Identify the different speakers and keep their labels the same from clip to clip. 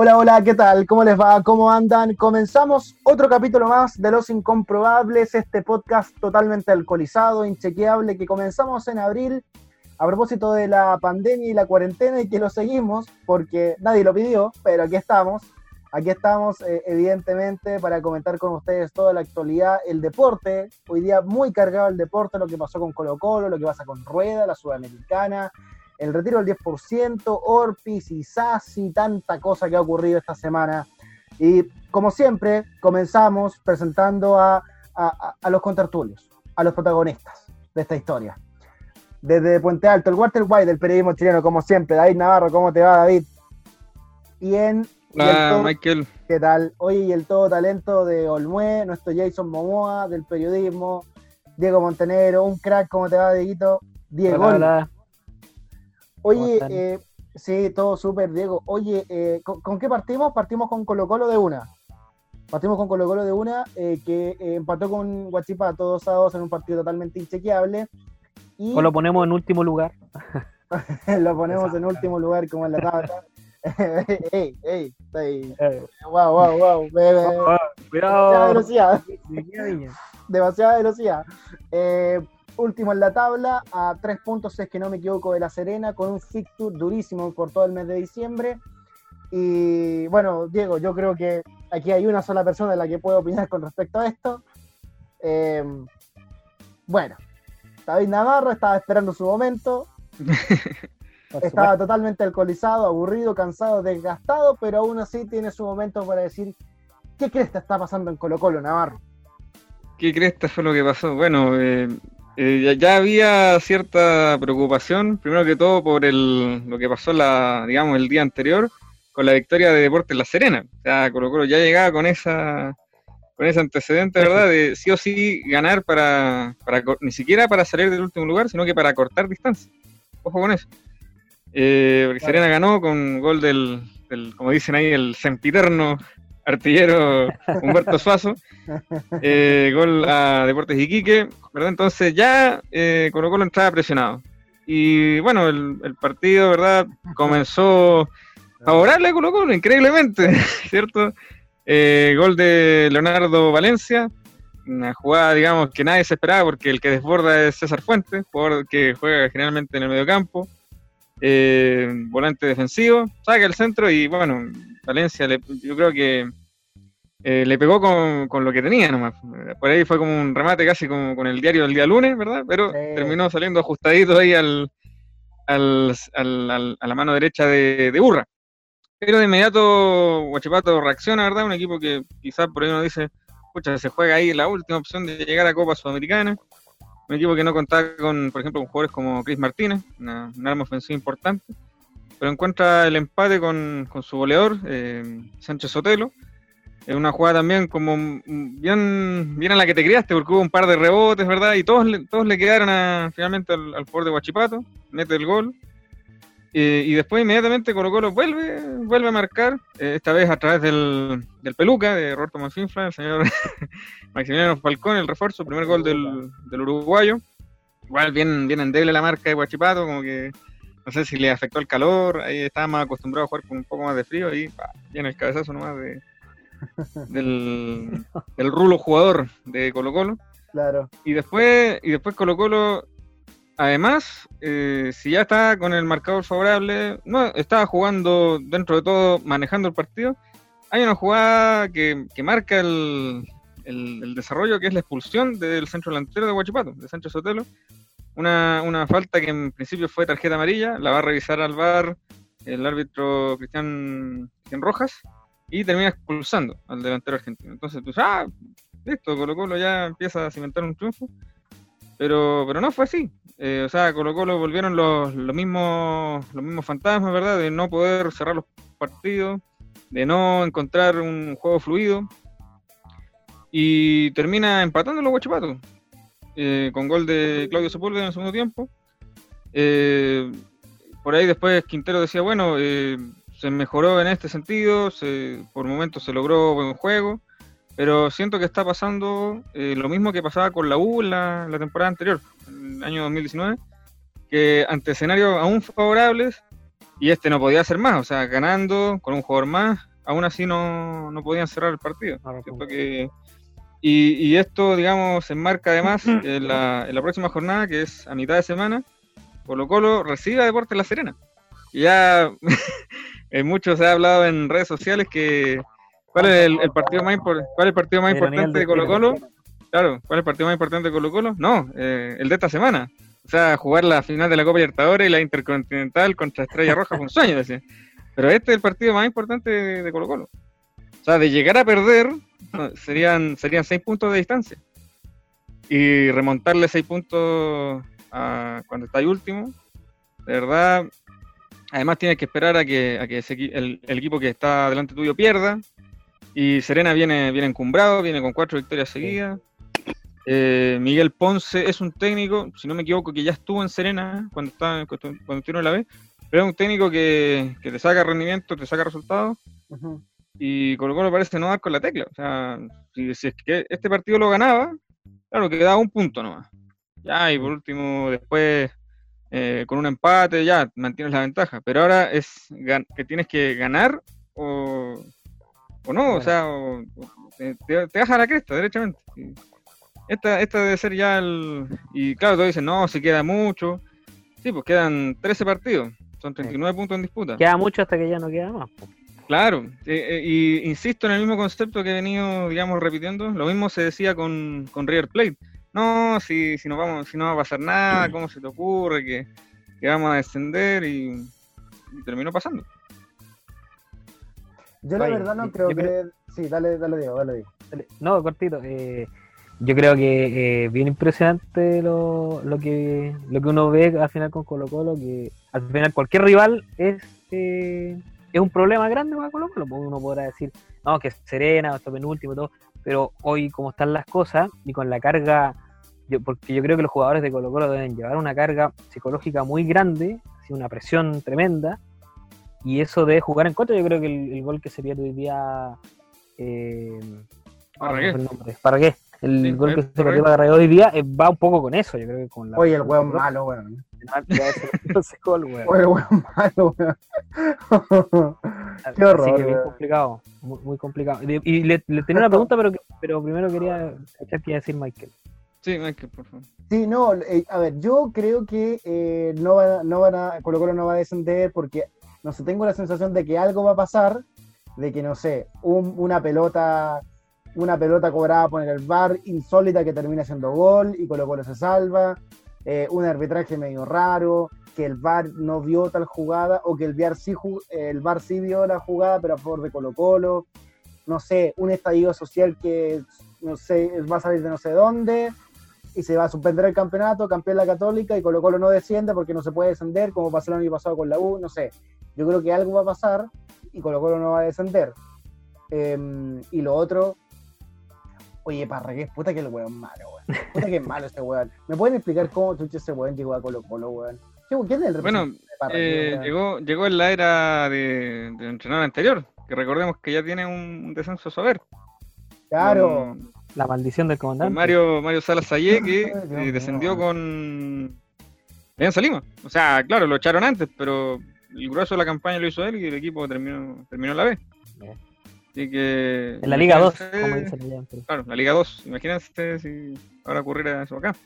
Speaker 1: Hola, hola, ¿qué tal? ¿Cómo les va? ¿Cómo andan? Comenzamos otro capítulo más de Los Incomprobables, este podcast totalmente alcoholizado, inchequeable, que comenzamos en abril a propósito de la pandemia y la cuarentena y que lo seguimos porque nadie lo pidió, pero aquí estamos. Aquí estamos, eh, evidentemente, para comentar con ustedes toda la actualidad, el deporte. Hoy día muy cargado el deporte, lo que pasó con Colo Colo, lo que pasa con Rueda, la Sudamericana, el retiro del 10%, Orpis y Sassi, tanta cosa que ha ocurrido esta semana. Y como siempre, comenzamos presentando a, los contertulios, a los protagonistas de esta historia. Desde Puente Alto, el Walter White del periodismo chileno, como siempre, David Navarro, ¿cómo te va, David?
Speaker 2: Bien. en. Ah, Michael.
Speaker 1: ¿Qué tal? Oye, el todo talento de Olmué, nuestro Jason Momoa del periodismo, Diego Montenegro, un crack, ¿cómo te va, Dieguito? Diego. hola. Oye, eh, sí, todo súper, Diego. Oye, eh, ¿con, qué partimos? Partimos con Colo Colo de una. Partimos con Colo Colo de una, eh, que eh, empató con Guachipa todos a dos en un partido totalmente inchequeable.
Speaker 2: O lo ponemos en último lugar.
Speaker 1: lo ponemos en último lugar, como en la tabla. ey, ey, Wow, wow, wow. Cuidado. Demasiada velocidad. Demasiada velocidad. Eh, último en la tabla, a tres puntos, es que no me equivoco, de La Serena, con un fixture durísimo por todo el mes de diciembre. Y bueno, Diego, yo creo que aquí hay una sola persona en la que puedo opinar con respecto a esto. Eh, bueno, David Navarro estaba esperando su momento. estaba totalmente alcoholizado, aburrido, cansado, desgastado, pero aún así tiene su momento para decir, ¿qué crees que está pasando en Colo Colo, Navarro?
Speaker 2: ¿Qué crees que fue lo que pasó? Bueno, eh, eh, ya, había cierta preocupación, primero que todo por el, lo que pasó la, digamos, el día anterior con la victoria de Deportes La Serena. O sea, ya llegaba con esa con ese antecedente, ¿verdad? De sí o sí ganar para, para ni siquiera para salir del último lugar, sino que para cortar distancia. Ojo con eso. Eh, porque Serena ganó con gol del, del, como dicen ahí, el sempiterno artillero Humberto Suazo. Eh, gol a Deportes Iquique, ¿verdad? Entonces ya eh, Colo Colo entraba presionado. Y bueno, el, partido, ¿verdad? Comenzó favorable a Colo Colo, increíblemente, ¿cierto? Eh, gol de Leonardo Valencia, una jugada, digamos, que nadie se esperaba porque el que desborda es César Fuentes, porque que juega generalmente en el mediocampo, eh, volante defensivo, saca el centro y bueno, Valencia, yo creo que eh, le pegó con, lo que tenía nomás. Por ahí fue como un remate casi como con el diario del día lunes, ¿verdad? Pero terminó saliendo ajustadito ahí al, al, al, a la mano derecha de, de, Burra. Pero de inmediato Guachipato reacciona, ¿verdad? Un equipo que quizás por ahí uno dice, pucha, se juega ahí la última opción de llegar a Copa Sudamericana. Un equipo que no contaba con, por ejemplo, con jugadores como Chris Martínez, una, un arma ofensiva importante pero encuentra el empate con, su goleador, eh, Sánchez Sotelo. Es una jugada también como bien, bien a la que te criaste, porque hubo un par de rebotes, ¿verdad? Y todos, todos le quedaron finalmente al, por de Guachipato, mete el gol. y después inmediatamente Colo Colo vuelve, vuelve a marcar, eh, esta vez a través del, del peluca de Roberto Manfinfla, el señor Maximiliano Falcón, el refuerzo, primer gol del, del uruguayo. Igual bien, bien endeble la marca de Guachipato, como que no sé si le afectó el calor, ahí estaba más acostumbrado a jugar con un poco más de frío y en el cabezazo nomás de, del, rulo jugador de Colo Colo.
Speaker 1: Claro.
Speaker 2: Y después, y después Colo Colo, además, eh, si ya está con el marcador favorable, no estaba jugando dentro de todo, manejando el partido, hay una jugada que, marca el, desarrollo, que es la expulsión del centro delantero de Huachipato, de Sancho Sotelo, una, falta que en principio fue tarjeta amarilla, la va a revisar al bar el árbitro Cristian, Rojas y termina expulsando al delantero argentino. Entonces, pues, ah, listo, Colo Colo ya empieza a cimentar un triunfo. Pero, pero no fue así. Eh, o sea, Colo Colo volvieron los, mismos, los mismos fantasmas, ¿verdad? De no poder cerrar los partidos, de no encontrar un juego fluido. Y termina empatando los guachipatos. Eh, con gol de Claudio Sepúlveda en el segundo tiempo. Eh, por ahí después Quintero decía, bueno, eh, se mejoró en este sentido, se, por momentos se logró buen juego, pero siento que está pasando lo mismo que pasaba con la U la, temporada anterior, el año 2019, que ante escenarios aún favorables, y este no podía hacer más, o sea, ganando con un jugador más, aún así no, no podían cerrar el partido. Siento pues. que y, esto, digamos, se enmarca además en la, próxima jornada, que es a mitad de semana. Colo Colo recibe a Deportes La Serena. Y ya muchos se ha hablado en redes sociales que cuál es el, partido más cuál el partido más importante de Colo Colo. Claro, ¿cuál es el partido más importante de Colo Colo? No, eh, el de esta semana. O sea, jugar la final de la Copa Libertadores y la Intercontinental contra Estrella Roja fue un sueño, decía. Pero este es el partido más importante de Colo Colo. O sea, de llegar a perder, serían, serían seis puntos de distancia. Y remontarle seis puntos cuando está ahí último, de verdad. Además tienes que esperar a que, el, equipo que está delante tuyo pierda. Y Serena viene, viene encumbrado, viene con cuatro victorias seguidas. Eh, Miguel Ponce es un técnico, si no me equivoco, que ya estuvo en Serena cuando, está, cuando, la B, pero es un técnico que, te saca rendimiento, te saca resultados. Y Colo Colo parece no dar con la tecla. O sea, si, es que este partido lo ganaba, claro, quedaba un punto nomás. Ya, y por último, después eh, con un empate, ya mantienes la ventaja. Pero ahora es que tienes que ganar o, no, o sea, eh, te, bajas a la cresta, derechamente. Esta, esta debe ser ya el. Y claro, todos dicen, no, si queda mucho. Sí, pues quedan 13 partidos, son 39 puntos en disputa.
Speaker 1: Queda mucho hasta que ya no queda más.
Speaker 2: Claro, eh, eh, y insisto en el mismo concepto que he venido, digamos, repitiendo. Lo mismo se decía con, con River Plate. No, si, si, no vamos, si no va a pasar nada, ¿cómo se te ocurre que, vamos a descender? Y, terminó pasando.
Speaker 1: Yo la verdad no creo que... Sí, dale, dale, Diego, dale, No, cortito. Eh, yo creo que eh, bien impresionante lo, lo, que, lo que uno ve al final con Colo Colo, que al final cualquier rival es es un problema grande para Colo Colo. Uno podrá decir, no, que Serena, hasta penúltimo, todo. Pero hoy, como están las cosas, y con la carga, porque yo creo que los jugadores de Colo Colo deben llevar una carga psicológica muy grande, así, una presión tremenda, y eso de jugar en contra, yo creo que el, gol que se pierde hoy día... Eh,
Speaker 2: qué ah, el,
Speaker 1: gol eh, que se pierde hoy día eh, va un poco con eso, yo creo que con la...
Speaker 2: Oye, el hueón malo, bueno malo,
Speaker 1: Qué Que muy complicado, muy, complicado. Y, le, tenía una pregunta, pero, pero primero quería, decir Michael.
Speaker 2: Sí, Michael, por favor.
Speaker 1: Sí, no, eh, a ver, yo creo que eh, no, va, van a, Colo Colo no va a descender porque, no sé, tengo la sensación de que algo va a pasar, de que, no sé, una pelota una pelota cobrada por el bar insólita que termina siendo gol y Colo Colo se salva, eh, un arbitraje medio raro, que el VAR no vio tal jugada o que el VAR sí, eh, el sí vio la jugada pero a favor de Colo Colo, no sé, un estadio social que no sé, va a salir de no sé dónde y se va a suspender el campeonato, campeón la Católica y Colo Colo no desciende porque no se puede descender como pasó el año pasado con la U, no sé. Yo creo que algo va a pasar y Colo Colo no va a descender. Em, y lo otro, Oye, Parragués, puta que el weón malo, weón. Puta que es malo este weón. ¿Me pueden explicar cómo chucha ese weón llegó a Colo Colo, weón? ¿Quién
Speaker 2: es el Bueno, eh, llegó, llegó en la era de, del entrenador anterior, que recordemos que ya tiene un, descenso a saber.
Speaker 1: Claro. la maldición del comandante.
Speaker 2: Mario, Mario Salas Ayé, que eh, descendió con ¿Ven, Salima? O sea, claro, lo echaron antes, pero el grueso de la campaña lo hizo él y el equipo terminó, terminó la B. Bien
Speaker 1: que. En la
Speaker 2: Liga 2, como dicen Claro, la Liga 2. Imagínense si ahora ocurriera eso acá.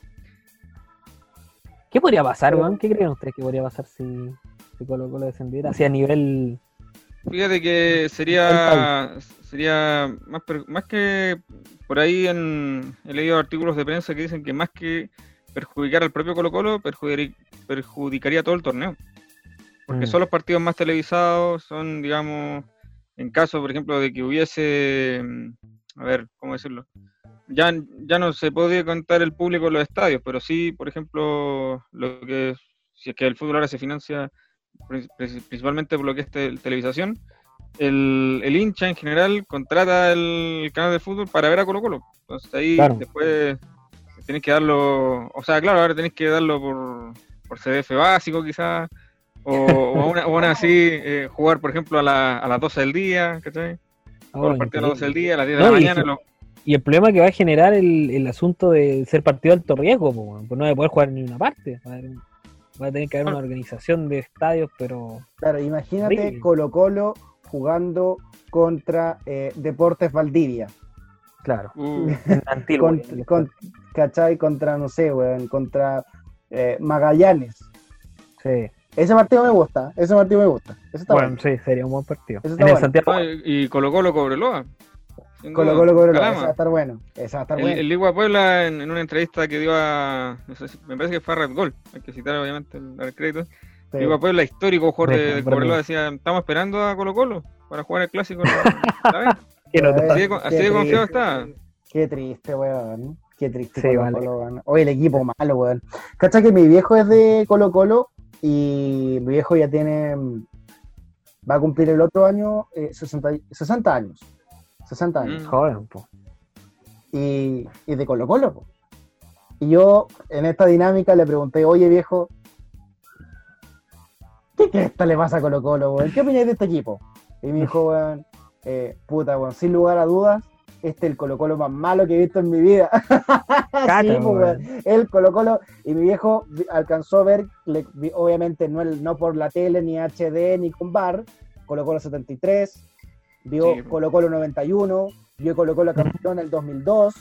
Speaker 1: ¿Qué podría pasar, Juan? ¿Qué creen ustedes que podría pasar si, Colo Colo descendiera? a nivel.
Speaker 2: Fíjate que sería sería más, más que por ahí en, he leído artículos de prensa que dicen que más que perjudicar al propio Colo Colo, perjudicaría, todo el torneo. Porque mm. son los partidos más televisados, son, digamos, en caso, por ejemplo, de que hubiese, mm, a ver, ¿cómo decirlo? Ya, ya no se podía contar el público en los estadios, pero sí, por ejemplo, lo que si es que el fútbol ahora se financia principalmente por lo que es televisión televisación, el, el, hincha en general contrata el canal de fútbol para ver a Colo Colo. Entonces ahí después tenés que darlo, o sea, claro, ahora tenés que darlo por, por CDF básico quizás, o, una, así, eh, jugar, por ejemplo, a, la, a las 12 del día, ¿cachai? Ah, a las 12 del día, a las 10 de la mañana.
Speaker 1: Y, el problema que va a generar el, asunto de ser partido de alto riesgo, pues, no va a poder jugar en ninguna parte. Va a, tener que haber una ah. organización de estadios, pero. Claro, imagínate Colo Colo jugando contra eh, Deportes Valdivia. Claro. Uh. con, ¿Cachai? Contra, no sé, weón, contra eh, Magallanes. Sí. Ese partido me gusta, ese partido me gusta.
Speaker 2: bueno, sí, sería un buen partido. En Santiago... Ah, y Colo Colo Cobreloa.
Speaker 1: Colo Colo
Speaker 2: Cobreloa,
Speaker 1: ese va a estar bueno. va a estar bueno.
Speaker 2: El Ligua Puebla, en, una entrevista que dio a. me parece que fue a Red Gol, hay que citar obviamente el, crédito. El Ligua Puebla, histórico jugador de, de decía: Estamos esperando a Colo Colo para jugar el clásico. ¿Sabes?
Speaker 1: así de, así de confiado está. Qué triste, weón. Qué triste sí, weón. Oye, el equipo malo, weón. ¿Cacha que mi viejo es de Colo Colo? Y mi viejo ya tiene, va a cumplir el otro año 60, eh, años. 60 años. Mm. Joven, Y, y de Colo Colo, Y yo en esta dinámica le pregunté, oye viejo, ¿qué, qué esta le pasa a Colo Colo, ¿Qué opináis de este equipo? Y mi joven, eh, puta, weón, sin lugar a dudas, este es el Colo Colo más malo que he visto en mi vida. Pues, el Colo Colo, y mi viejo alcanzó a ver, obviamente no, no por la tele, ni HD, ni con bar, Colo Colo 73, vio Colo Colo 91, vio Colo Colo campeón en el 2002,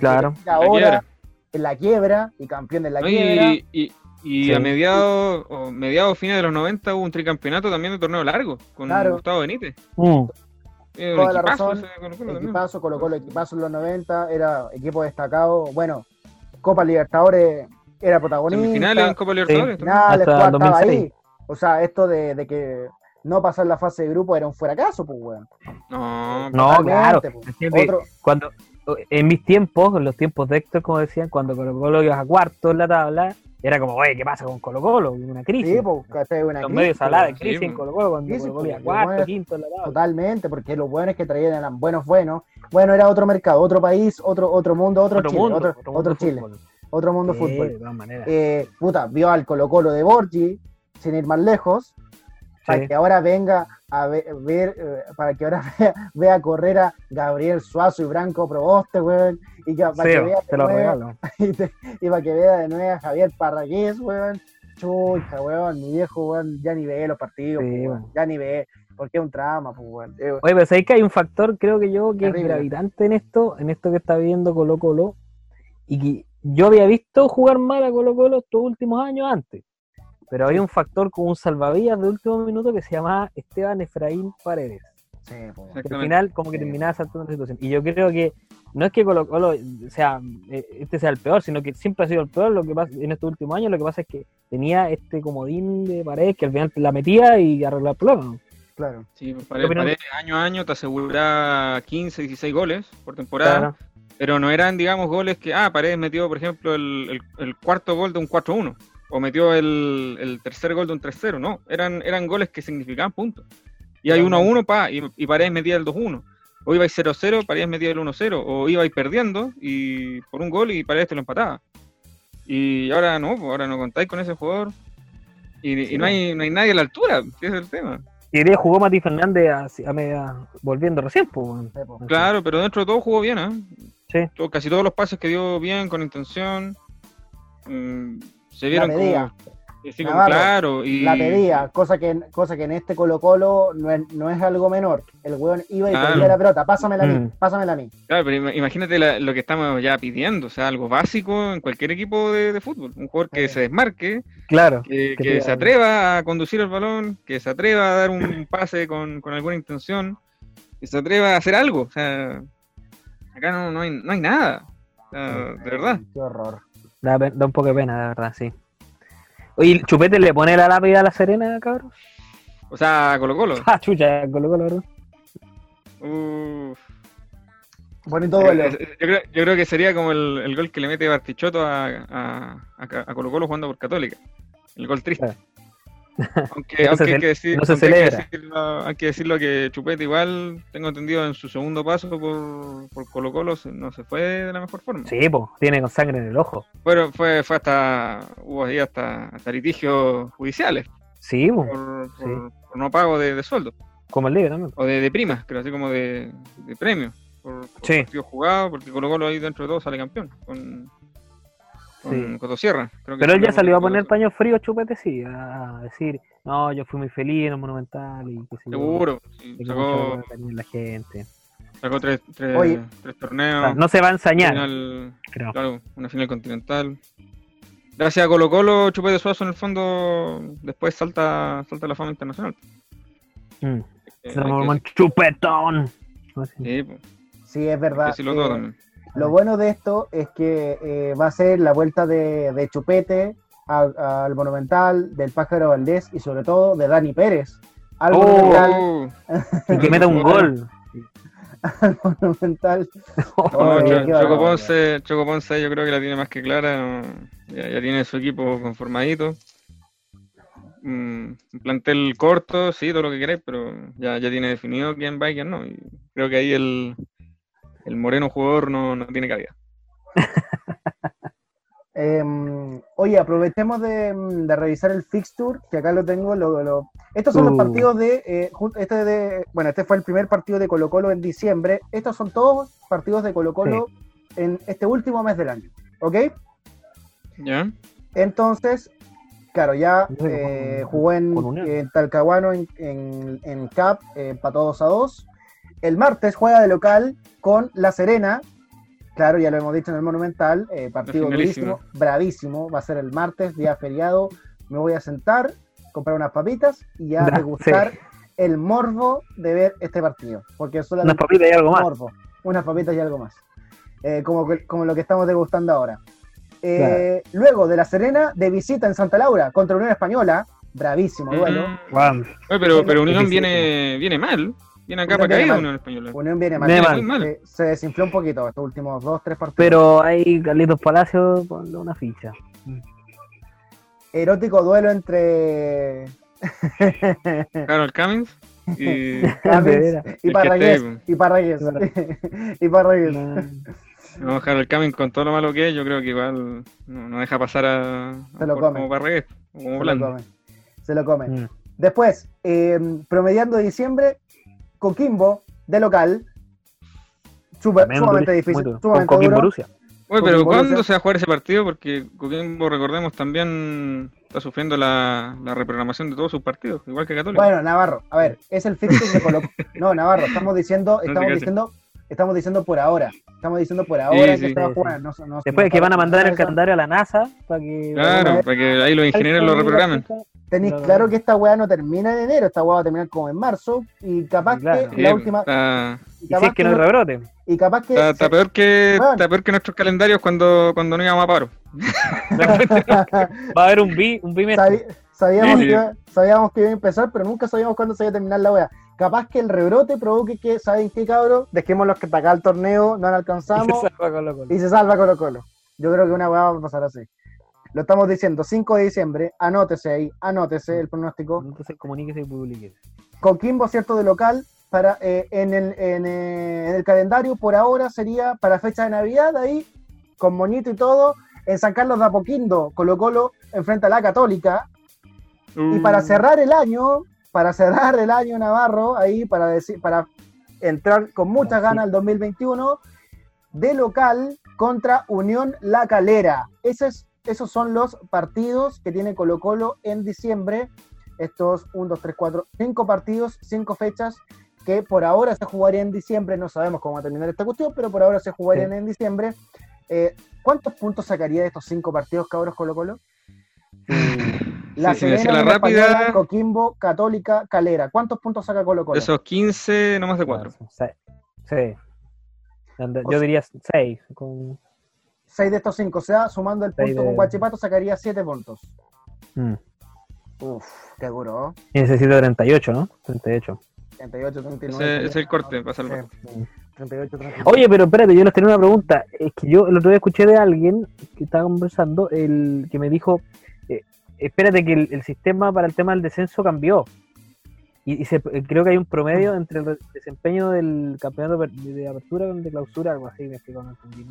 Speaker 1: claro. ahora en la quiebra y campeón de la quiebra. Y,
Speaker 2: y, a mediados o mediados fines de los 90 hubo un tricampeonato también de torneo largo con Gustavo Benítez. Mm.
Speaker 1: Eh, Toda la razón. Colo equipazo, en los 90, era equipo destacado. Bueno, Copa Libertadores era protagonista. Copa Libertadores. Hasta O sea, esto de, que no pasar la fase de grupo era un fracaso, pues, weón.
Speaker 2: No, no claro. Pues.
Speaker 1: Cuando, en mis tiempos, en los tiempos de Héctor, como decían, cuando colocó Colo ibas a cuarto en la tabla, era como, oye, ¿qué pasa con Colo Colo? Una crisis. Sí, porque una Los crisis. Salada, pues. crisis en Colo Colo, cuando crisis, Colo pues, cuarto, quinto. La totalmente, porque los buenos que traían eran buenos, buenos. Bueno, era otro mercado, otro país, otro, otro mundo, otro, otro Chile. Mundo, otro, otro, mundo Chile. Otro mundo fútbol. De todas maneras. Eh, puta, vio al Colo Colo de Borgi, sin ir más lejos para que ahora venga a ver, eh, para que ahora vea, correr a Gabriel Suazo y Branco Proboste, weón, y para sí, que vea te lo regalo. y, para que vea de nuevo a Javier Parragués, weón, chucha, weón, mi viejo, weón, ya ni ve los partidos, weón. ya ni ve, porque es un trama, pues, weón. Eh, Oye, pero sabéis que hay un factor, creo que yo, que es gravitante en esto, en esto que está viviendo Colo Colo, y que yo había visto jugar mal a Colo Colo estos últimos años antes. Pero había un factor como un salvavidas de último minuto que se llamaba Esteban Efraín Paredes. Sí, al final como que terminaba saltando la situación. Y yo creo que no es que Colo sea, eh, este sea el peor, sino que siempre ha sido el peor lo que pasa en estos últimos años. Lo que pasa es que tenía este comodín de Paredes que al final la metía y arreglaba el problema. Claro.
Speaker 2: Sí, Paredes, año a año te aseguraba 15, 16 goles por temporada. Pero no eran, digamos, goles que, ah, Paredes metió, por ejemplo, el, el cuarto gol de un 4-1 o metió el, tercer gol de un 3-0, no, eran, eran goles que significaban puntos. Y hay 1-1, pa, y, y Paredes metía el 2-1. O ibais 0-0, Paredes metía el 1-0. O ir perdiendo y por un gol y Paredes te lo empataba. Y ahora no, pues, ahora no contáis con ese jugador. Y, no, hay, nadie a la altura, ese es el tema.
Speaker 1: Y día jugó Mati Fernández a, volviendo recién. Pues,
Speaker 2: pues. claro, pero dentro de todo jugó bien, ¿eh? Sí. casi todos los pases que dio bien, con intención.
Speaker 1: Mm, la pedía. La pedía, cosa que, cosa que en este Colo-Colo no es, algo menor. El weón iba y claro. la pelota, pásamela a mí, mm. pásamela a mí.
Speaker 2: Claro, pero imagínate lo que estamos ya pidiendo, o sea, algo básico en cualquier equipo de, fútbol. Un jugador que se desmarque, que, se atreva a conducir el balón, que se atreva a dar un pase con, alguna intención, que se atreva a hacer algo. O sea, acá no, hay, no hay nada. de verdad.
Speaker 1: Qué horror. Da, da un poco de pena, de verdad, sí. Oye, ¿Chupete le pone la lápida a la Serena, cabrón?
Speaker 2: O sea, Colo Colo. Ah, chucha, Colo Colo, ¿verdad? Uff. Bonito eh, gol. Eh. Eh, yo, creo, yo creo que sería como el, el gol que le mete Bartichotto a, a, a, Colo Colo jugando por Católica. El gol triste. Aunque, hay que decirlo, hay que Chupete igual, tengo entendido, en su segundo paso por, por Colo Colo no se fue de la mejor forma.
Speaker 1: Sí, pues, tiene con sangre en el ojo.
Speaker 2: Bueno, fue, fue hasta, hubo ahí hasta, litigios judiciales.
Speaker 1: Sí,
Speaker 2: Por, no pago de, de sueldo.
Speaker 1: Como el
Speaker 2: O de, primas, creo, así como de, de premio. Por, sí. porque Colo Colo ahí dentro de todo sale campeón.
Speaker 1: Pero él ya salió a poner paño frío chupete, sí, a decir, no, yo fui muy feliz en el Monumental y
Speaker 2: Seguro, sacó... la gente. Sacó tres, torneos.
Speaker 1: no se va a ensañar.
Speaker 2: una final continental. Gracias a Colo Colo, Chupete Suazo en el fondo después salta, salta la fama internacional. Mm.
Speaker 1: Eh, chupetón. Sí, es verdad. sí, lo lo bueno de esto es que eh, va a ser la vuelta de, Chupete al Monumental, del Pájaro Valdés y sobre todo de Dani Pérez. Al oh. Monumental. que meta un gol.
Speaker 2: al Monumental. Oh, Choco, Ponce, yo creo que la tiene más que clara. Ya, tiene su equipo conformadito. Mm, un plantel corto, sí, todo lo que querés, pero ya, ya tiene definido quién va y quién no. Y creo que ahí el, el moreno jugador no, tiene cabida.
Speaker 1: Em, oye, aprovechemos de, revisar el fixture, que acá lo tengo. Estos son los uh. partidos de, eh, este Bueno, este fue el primer partido de Colo Colo en diciembre. Estos son todos partidos de Colo Colo en este último mes del año. ¿Ok? Ya. Entonces, claro, ya eh, jugó en, Talcahuano, en, en, en CAP, empató 2 a 2 el martes juega de local con La Serena. Claro, ya lo hemos dicho en el Monumental, eh, partido durísimo, bravísimo. Va a ser el martes, día feriado. Me voy a sentar, comprar unas papitas y a degustar el morbo de ver este partido. Porque solamente
Speaker 2: unas papitas y algo más.
Speaker 1: unas papitas y algo más. Eh, como, como lo que estamos degustando ahora. Eh, luego de La Serena, de visita en Santa Laura contra Unión Española. Bravísimo mm. duelo.
Speaker 2: pero, pero Unión viene, viene mal. Viene acá para caer
Speaker 1: unión en
Speaker 2: español. Eh.
Speaker 1: Unión viene mal. Se, desinfló un poquito estos últimos dos, tres partidos. Pero hay Carlitos Palacio con una ficha. Erótico duelo entre.
Speaker 2: Carol Cummings. Y, y Parragués. Y Parragués. y Parragués. No, Harold Cummings con todo lo malo que es, yo creo que igual no, deja pasar a,
Speaker 1: Se lo come. como mm. Se, lo come. Después, eh, promediando diciembre, Coquimbo de local.
Speaker 2: sumamente difícil. Sumamente
Speaker 1: Coquimbo duro. Rusia.
Speaker 2: Oye, pero ¿cuándo se va a jugar ese partido? Porque Coquimbo, recordemos, también está sufriendo la, reprogramación de todos sus partidos, igual que Católica.
Speaker 1: Bueno, Navarro, a ver, es el fixture de Colo No, Navarro, estamos diciendo, estamos diciendo Estamos diciendo por ahora. Estamos diciendo por ahora que No, no, Después no, que van a mandar el calendario a la NASA
Speaker 2: para que. Claro, para que ahí los ingenieros lo reprogramen.
Speaker 1: Tenéis claro que esta hueá no termina en enero, esta weá va a terminar como en marzo. Y capaz que la última. Y, capaz si es que, no rebrote.
Speaker 2: Y capaz que. Está, peor, que está peor que nuestros calendarios cuando, cuando no íbamos a paro.
Speaker 1: va a haber un bi, un bimestre. Sabíamos, que, sabíamos que iba a empezar, pero nunca sabíamos cuándo se iba a terminar la weá capaz que el rebrote provoque que, ¿saben qué, cabros? Dejemos los que acá el torneo, no lo alcanzamos. Y se salva Colo Colo. Y se salva Colo Colo. Yo creo que una hueá va a pasar así. Lo estamos diciendo, 5 de diciembre, anótese ahí, anótese el pronóstico.
Speaker 2: Entonces comuníquese y publique.
Speaker 1: Coquimbo, cierto, de local, para, eh, eh, en, el, calendario por ahora sería para fecha de Navidad, ahí, con Moñito y todo, en San Carlos de Apoquindo, Colo Colo enfrenta a la Católica. Y para mm. cerrar el año, para cerrar el año Navarro, ahí para, decir, para entrar con muchas ganas al 2021, de local contra Unión La Calera. Esos, esos son los partidos que tiene Colo Colo en diciembre. Estos 1, 2, 3, 4, 5 partidos, 5 fechas que por ahora se jugarían en diciembre. No sabemos cómo va a terminar esta cuestión, pero por ahora se jugarían en diciembre. Eh, ¿Cuántos puntos sacaría de estos 5 partidos, cabros Colo Colo?
Speaker 2: Eh, la sí, rápida,
Speaker 1: Coquimbo, Católica, Calera. ¿Cuántos puntos saca Colo Colo?
Speaker 2: Esos 15, no más de 4. Ah, sí.
Speaker 1: Yo diría 6. 6 de estos 5. O sea, sumando el punto con Guachipato, sacaría 7 puntos. Mm. Uf, qué duro. Y
Speaker 2: necesito
Speaker 1: 38, ¿no? 38. 38,
Speaker 2: 39. Ese, es el corte, pasa el
Speaker 1: 38, Oye, pero espérate, yo les tenía una pregunta. Es que yo el otro día escuché de alguien que estaba conversando, el que me dijo espérate que el, sistema para el tema del descenso cambió. Y, creo que hay un promedio mm. entre el desempeño del campeonato de apertura y de clausura, algo así,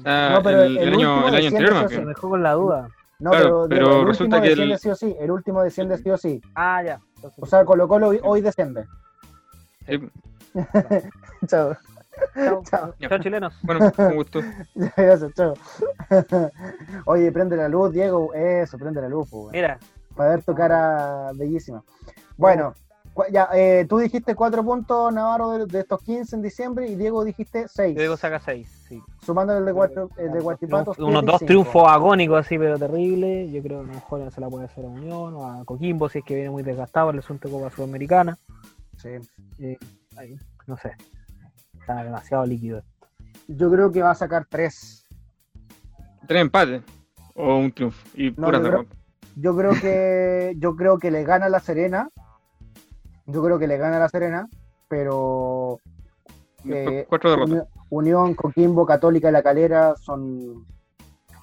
Speaker 2: ah, no pero el, año, el anterior,
Speaker 1: dejó con la duda. pero, último desciende sí el último desciende sí sí. Ah, ya. o sea, Colo Colo hoy, desciende. Chao.
Speaker 2: Chao. Chao. chilenos. Bueno, gusto. Gracias,
Speaker 1: chao. Oye, prende la luz, Diego. Eso, prende la luz. Pues, Mira, para ver tu cara Bellísima. Bueno, ya, eh, tú dijiste cuatro puntos, Navarro, de, estos 15 en diciembre, y Diego dijiste seis.
Speaker 2: Diego saca seis, sí.
Speaker 1: Sumando el de, cuatro, el de
Speaker 2: unos dos triunfos agónicos así, pero terribles. Yo creo que a lo mejor se la puede hacer a Unión o a Coquimbo, si es que viene muy desgastado el asunto de Copa Sudamericana. Sí. Eh,
Speaker 1: no sé. Está demasiado líquido. Yo creo que va a sacar tres.
Speaker 2: Tres empates o un triunfo. Y pura
Speaker 1: yo creo que yo creo que le gana la Serena. Yo creo que le gana la Serena, pero eh, Unión, Unión, Coquimbo, Católica y La Calera son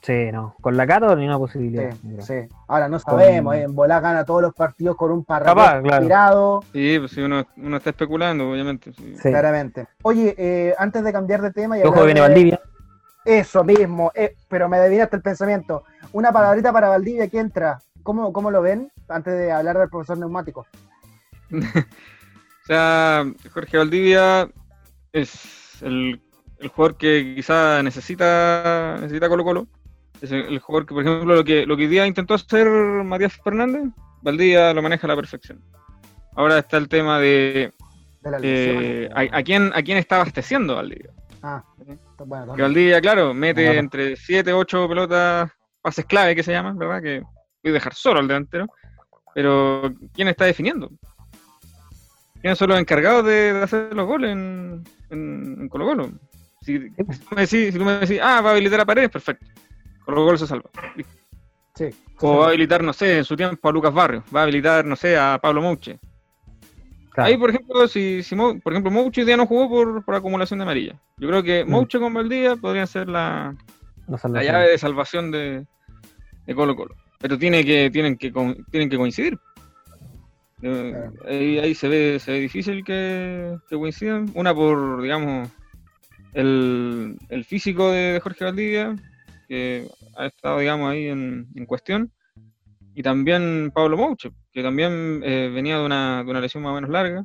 Speaker 1: Sí, no. Con la no ni una posibilidad. Sí, sí. Ahora no sabemos, eh. en Volá gana todos los partidos con un parrón
Speaker 2: tirado. Sí, pues uno, está especulando, obviamente.
Speaker 1: Claramente. Oye, eh, antes de cambiar de tema. Ojo, viene Valdivia. Eso mismo, pero me hasta el pensamiento una palabrita para Valdivia que entra. ¿Cómo, ¿Cómo, lo ven antes de hablar del profesor neumático?
Speaker 2: o sea, Jorge Valdivia es el, jugador que quizá necesita, necesita Colo Colo. Es el, jugador que, por ejemplo, lo que, lo que día intentó hacer Matías Fernández, Valdivia lo maneja a la perfección. Ahora está el tema de, eh, a, quién, a quién está abasteciendo Valdivia. Ah, bueno, Valdivia, claro, mete entre 7, 8 pelotas pases clave que se llaman, ¿verdad? Que voy a dejar solo al delantero. Pero ¿quién está definiendo? ¿Quiénes son los encargados de, hacer los goles en, Colo Colo? Si, tú me decís, ah, va a habilitar a Paredes, perfecto. Colo Colo se salva. Sí, o va a habilitar, no sé, en su tiempo a Lucas Barrios. va a habilitar, no sé, a Pablo Mouche. Ahí, por ejemplo, si, si por ejemplo, Mouche hoy día no jugó por, acumulación de amarilla. Yo creo que mm. Mouche con Valdía podría ser la, la, llave de salvación de, Colo Colo. Pero tiene que, tienen, que, tienen que coincidir. Eh, ahí, se ve, se ve difícil que, que coincidan. Una por, digamos, el, físico de, Jorge Valdivia, que ha estado, digamos, ahí en, cuestión. Y también Pablo Mouche, que también eh, venía de una, de una lesión más o menos larga.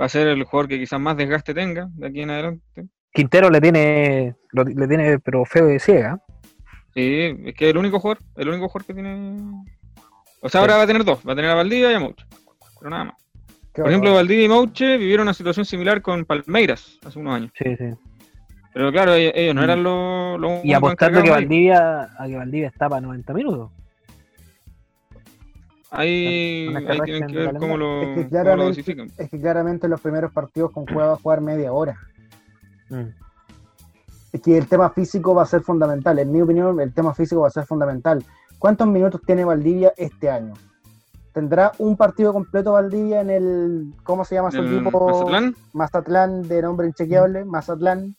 Speaker 2: Va a ser el jugador que quizás más desgaste tenga de aquí en adelante.
Speaker 1: Quintero le tiene, le tiene pero feo de ciega.
Speaker 2: Sí, es que es el único jugador, el único jugador que tiene. O sea, ahora va a tener dos, va a tener a Valdivia y a Mouche, pero nada más. Por ejemplo, Valdivia y Mouche vivieron una situación similar con Palmeiras hace unos años. Sí, sí. Pero claro, ellos, no mm. eran los. los
Speaker 1: y apostando que Valdivia, a que Valdivia Estaba a 90 minutos.
Speaker 2: Ahí, tienen que ver cómo
Speaker 1: lo, es que Es que claramente los primeros partidos con juega va a jugar media hora. Mm. Es que el tema físico va a ser fundamental. En mi opinión, el tema físico va a ser fundamental. ¿Cuántos minutos tiene Valdivia este año? ¿Tendrá un partido completo Valdivia en el. ¿Cómo se llama su equipo? Mazatlán. Mazatlán, de nombre inchequeable. Mm. Mazatlán.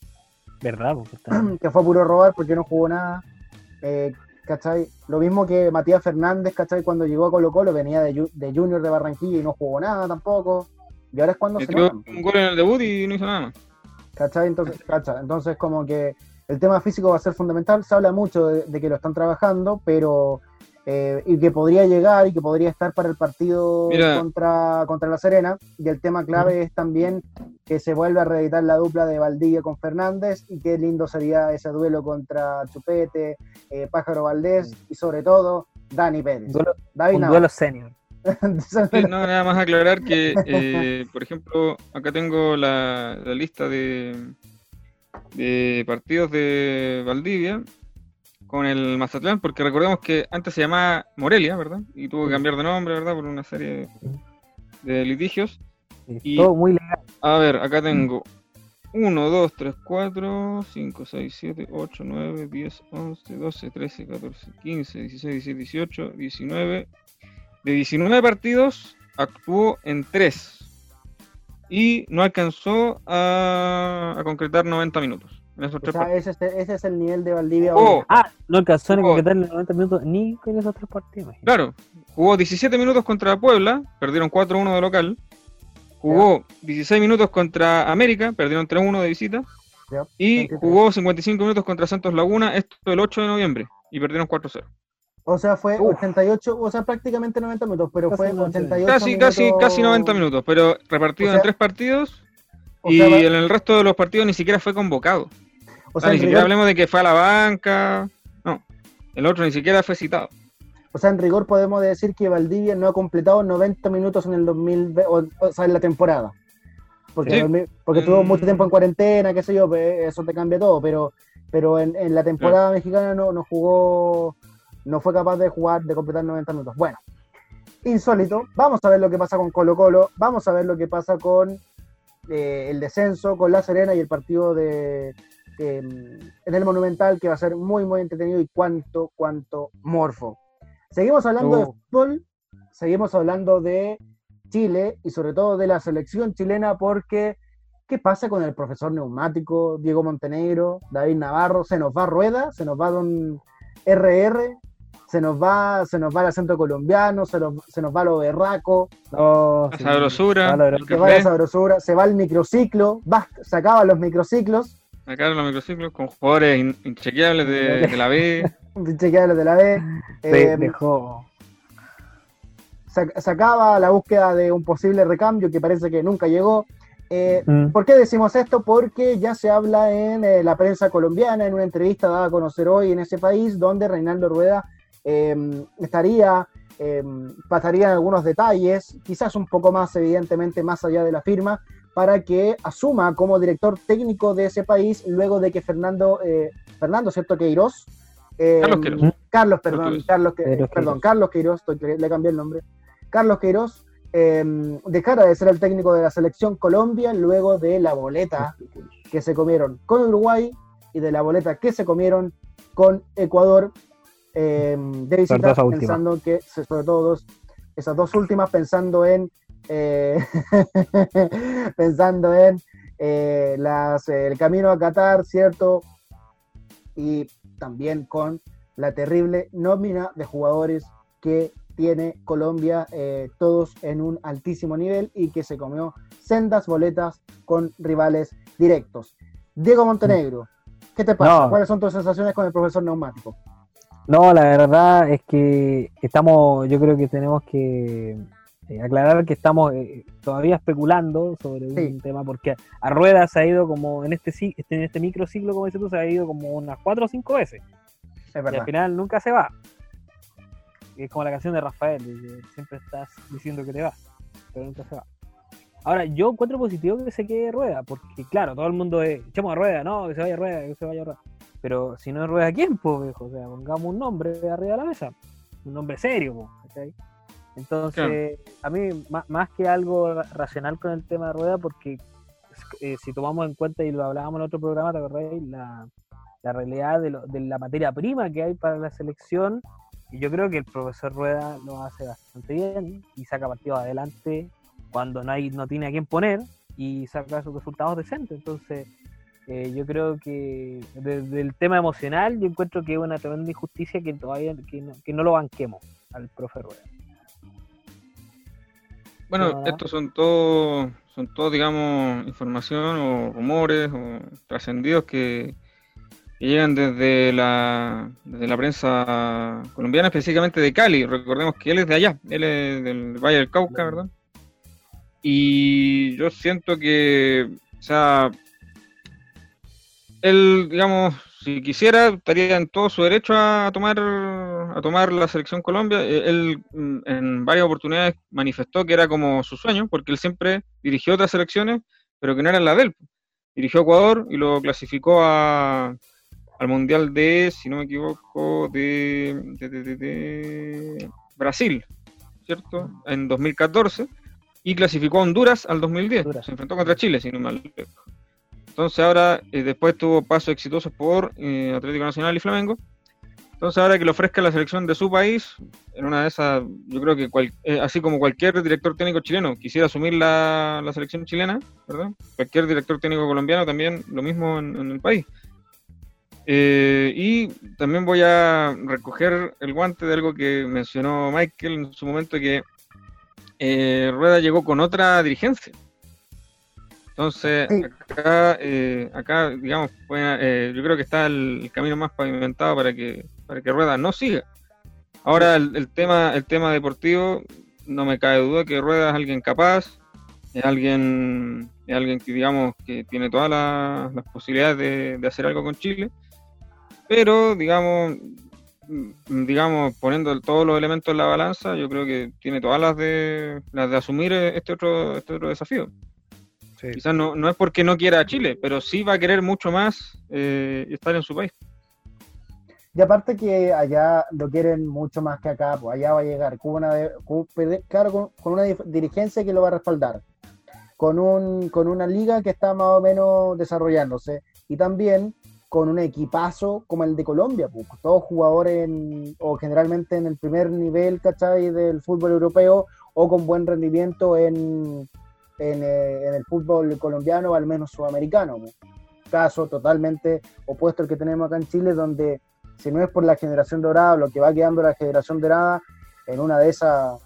Speaker 1: ¿Verdad? que fue puro robar porque no jugó nada. Eh, Lo mismo que Matías Fernández, ¿cachai? Cuando llegó a Colo Colo venía de, de Junior de Barranquilla y no jugó nada tampoco. Y ahora es cuando se.
Speaker 2: Un gol en el debut y no hizo nada
Speaker 1: ¿Cachai? Entonces, Entonces, como que el tema físico va a ser fundamental. Se habla mucho de, que lo están trabajando, pero. Eh, y que podría llegar y que podría estar para el partido contra, contra La Serena. Y el tema clave es también que se vuelva a reeditar la dupla de Valdivia con Fernández y qué lindo sería ese duelo contra Chupete, eh, Pájaro Valdés y sobre todo Dani Pérez.
Speaker 2: David un duelo senior. no, nada más aclarar que, eh, por ejemplo, acá tengo la, lista de, de, partidos de Valdivia con el Mazatlán, porque recordemos que antes se llamaba Morelia, ¿verdad? Y tuvo que cambiar de nombre, ¿verdad? Por una serie de, litigios. Y,
Speaker 1: Todo muy legal.
Speaker 2: A ver, acá tengo 1, 2, 3, 4, 5, 6, 7, 8, 9, 10, 11, 12, 13, 14, 15, 16, 17, 18, 19 de 19 partidos, actuó en 3 y no alcanzó a, concretar 90 minutos.
Speaker 1: tres sea, ese, es el nivel de Valdivia.
Speaker 2: hoy. ah, no alcanzó a concretar 90 minutos ni con esos tres partidos. Claro, jugó 17 minutos contra Puebla, perdieron 4-1 de local. Jugó 16 minutos contra América, perdieron 3-1 de visita. Y jugó 55 minutos contra Santos Laguna, esto el 8 de noviembre, y perdieron 4-0.
Speaker 1: O sea, fue 88, o sea, prácticamente 90 minutos, pero fue 88
Speaker 2: casi, Casi, casi 90 minutos, pero repartido en tres partidos y en el resto de los partidos ni siquiera fue convocado. O ah, sea, ni siquiera hablemos de que fue a la banca, no, el otro ni siquiera fue citado.
Speaker 1: O sea, en rigor podemos decir que Valdivia no ha completado 90 minutos en el 2000, o, sea, en la temporada. Porque, porque estuvo mucho mm. tiempo en cuarentena, qué sé yo, eso te cambia todo, pero, pero en, la temporada mexicana no, no jugó no fue capaz de jugar, de completar 90 minutos. Bueno, insólito. Vamos a ver lo que pasa con Colo Colo, vamos a ver lo que pasa con eh, el descenso, con La Serena y el partido de, em, en el Monumental, que va a ser muy, muy entretenido y cuánto, cuánto morfo. Seguimos hablando de oh. fútbol, seguimos hablando de Chile y sobre todo de la selección chilena porque... ¿Qué pasa con el profesor neumático, Diego Montenegro, David Navarro? Se nos va Rueda, se nos va Don RR, se nos va, se nos va el acento colombiano, se, nos va lo berraco,
Speaker 2: no, se
Speaker 1: va se va el microciclo, se acaban los microciclos.
Speaker 2: Sacaron los microciclos con jugadores inchequeables de, la B. inchequeables de la
Speaker 1: B. Eh, la búsqueda de un posible recambio que parece que nunca llegó. Eh, mm. ¿Por qué decimos esto? Porque ya se habla en eh, la prensa colombiana, en una entrevista dada a conocer hoy en ese país, donde Reinaldo Rueda Em, estaría, em, pasaría en algunos detalles, quizás un poco más, evidentemente, más allá de la firma, para que asuma como director técnico de ese país luego de que Fernando, eh, Fernando, ¿cierto? Queiroz. Em, Carlos Carlos, perdón, Carlos, le cambié el nombre. Carlos Queiroz dejara de ser el técnico de la selección Colombia luego de la boleta que se comieron con Uruguay y de la boleta que se comieron con Ecuador eh, em, de pensando que, sobre todo esas dos últimas pensando en eh, pensando en eh, las, el camino a Qatar, ¿cierto? Y también con la terrible nómina de jugadores que tiene Colombia, eh, todos en un altísimo nivel y que se comió sendas boletas con rivales directos. Diego Montenegro, ¿qué te pasa? ¿Cuáles son tus sensaciones con el profesor neumático?
Speaker 2: No, la verdad es que estamos, yo creo que tenemos que eh, aclarar que estamos eh, todavía especulando sobre un tema, porque a ruedas se ha ido como en este, este, en este microciclo, como dices tú, se ha ido como unas cuatro o cinco veces. y al final nunca se va. Es como la canción de Rafael, siempre estás diciendo que te vas, pero nunca se va. Ahora, yo encuentro positivo que se quede Rueda, porque claro, todo el mundo es, echemos a Rueda, no, que se vaya Rueda, que se vaya Rueda. Pero si no rueda quién, pues, o sea, pongamos un nombre arriba de la mesa, un nombre serio, Entonces, a mí, más, que algo racional con el tema de rueda, porque eh, si tomamos en cuenta, y lo hablábamos en otro programa, ¿te La, realidad de, la materia prima que hay para la selección, y yo creo que el profesor Rueda lo hace bastante bien y saca partido adelante cuando no, hay, no tiene a quién poner y saca sus resultados decentes. Entonces, eh, yo creo que desde el tema emocional, yo encuentro que es una tremenda injusticia que todavía que no, lo banquemos al profe Rueda. Bueno, estos son todos, son todos, digamos, información o rumores o trascendidos que, llegan desde la, desde la prensa colombiana, específicamente de Cali. Recordemos que él es de allá, él es del Valle del Cauca, ¿verdad? Y yo siento que, o sea, él, digamos, si quisiera, estaría en todo su derecho a tomar, a tomar la selección Colombia. E, él mm, en varias oportunidades manifestó que era como su sueño, porque él siempre dirigió otras selecciones, pero que no eran las del Dirigió Ecuador y lo clasificó a, al Mundial de, si no me equivoco, de, Brasil, ¿cierto? En 2014 y clasificó a Honduras al 2010. Se enfrentó contra Chile, si no mal entonces ahora, eh, después tuvo pasos exitosos por eh, Atlético Nacional y Flamengo. Entonces ahora que le ofrezca la selección de su país, en una de esas, yo creo que eh, así como cualquier director técnico chileno quisiera asumir la, selección chilena, ¿verdad? Cualquier director técnico colombiano también lo mismo en el país. y también voy a recoger el guante de algo que mencionó Michael en su momento que Rueda llegó con otra dirigencia. Entonces, eh, acá, digamos, eh, yo creo que está el, camino más pavimentado para que, para que Rueda no siga. Ahora, el, tema, el tema deportivo, no me cae duda que Rueda es alguien capaz, es alguien, es alguien que, digamos, que tiene todas las posibilidades de, hacer algo con Chile, pero, digamos, mm, digamos, poniendo todos los elementos en la balanza, yo creo que tiene todas las de, las de asumir este otro, este otro desafío. Quizás no, es porque no quiera a Chile, pero sí va a querer mucho más eh, estar en su país.
Speaker 1: Y aparte que allá lo quieren mucho más que acá, pues allá va a llegar Cuba claro, con, una dirigencia que lo va a respaldar, con, un, con una liga que está más o menos desarrollándose y también con un equipazo como el de Colombia, pues, todos jugadores o generalmente en el primer nivel, ¿cachai? Del fútbol europeo o con buen rendimiento en, eh, en, el fútbol colombiano, o al menos sudamericano. Caso totalmente opuesto al que tenemos acá en Chile, donde si no es por la generación dorada, lo que va quedando la generación dorada, en una de esas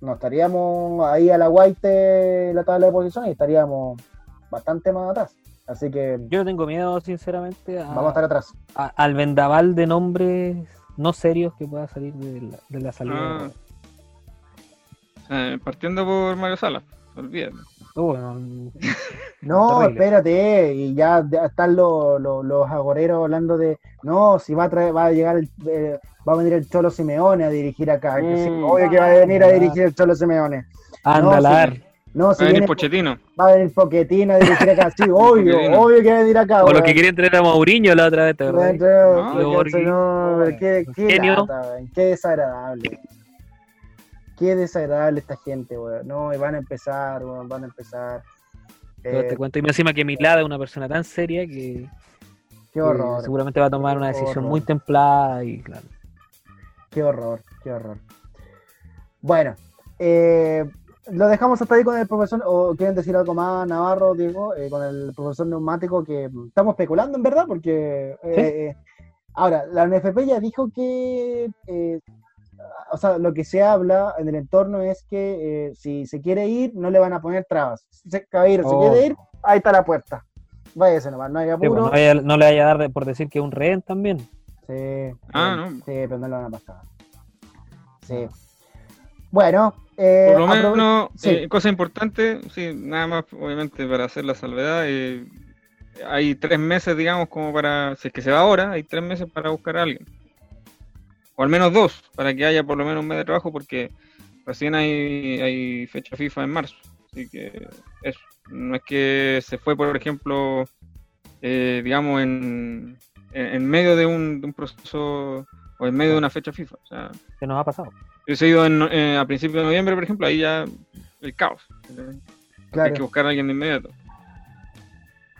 Speaker 1: nos estaríamos ahí a la guaite la tabla de posiciones y estaríamos bastante más atrás. Así que.
Speaker 2: Yo tengo miedo, sinceramente. A,
Speaker 1: vamos a estar atrás. al
Speaker 2: vendaval de nombres no serios que pueda salir de la, salida. Ah. Eh, partiendo por Mario Salas
Speaker 1: no, espérate, y ya están los, los, agoreros hablando de, no, si va a, traer, va a llegar, eh, va a venir el Cholo Simeone a dirigir acá, mm. obvio que va a venir a dirigir el Cholo Simeone.
Speaker 2: Andalar. No, si, va a venir Pochettino.
Speaker 1: Va a venir Pochettino a
Speaker 2: dirigir acá, sí, obvio, obvio que va a venir acá. O lo que quiere entrenar a Mourinho la otra vez, ¿te
Speaker 1: no, no, qué, qué, lata, qué desagradable qué desagradable esta gente, weón. No, y van a empezar, van a empezar.
Speaker 2: te eh, cuento, y me encima que Milada es una persona tan seria que. Qué horror. seguramente va a tomar una decisión muy templada y claro.
Speaker 1: Qué horror, qué horror. Bueno, eh, lo dejamos hasta ahí con el profesor, o quieren decir algo más, Navarro, Diego, eh, con el profesor neumático que estamos especulando en verdad, porque ahora, la NFP ya dijo que o sea, lo que se habla en el entorno es que eh, si se quiere ir, no le van a poner trabas. Si se, quiere oh. ir, ahí está la puerta.
Speaker 2: Váyase nomás, no hay pues, no, le vaya a dar por decir que es un rehén también. Sí, ah, no. sí, pero
Speaker 1: no le van a pasar. Sí. Bueno,
Speaker 2: eh, por lo menos, eh, cosa importante, sí, nada más, obviamente, para hacer la salvedad. hay tres meses, digamos, como para, si es que se va ahora, hay tres meses para buscar a alguien o al menos dos, para que haya por lo menos un mes de trabajo, porque recién hay, hay fecha FIFA en marzo. Así que eso. No es que se fue, por ejemplo, eh, digamos, en, en medio de un, proceso o en medio de una fecha FIFA.
Speaker 1: O ¿Qué nos ha pasado?
Speaker 2: Yo he ido eh, a principios de noviembre, por ejemplo, ahí ya el caos.
Speaker 1: Hay que buscar a alguien de inmediato.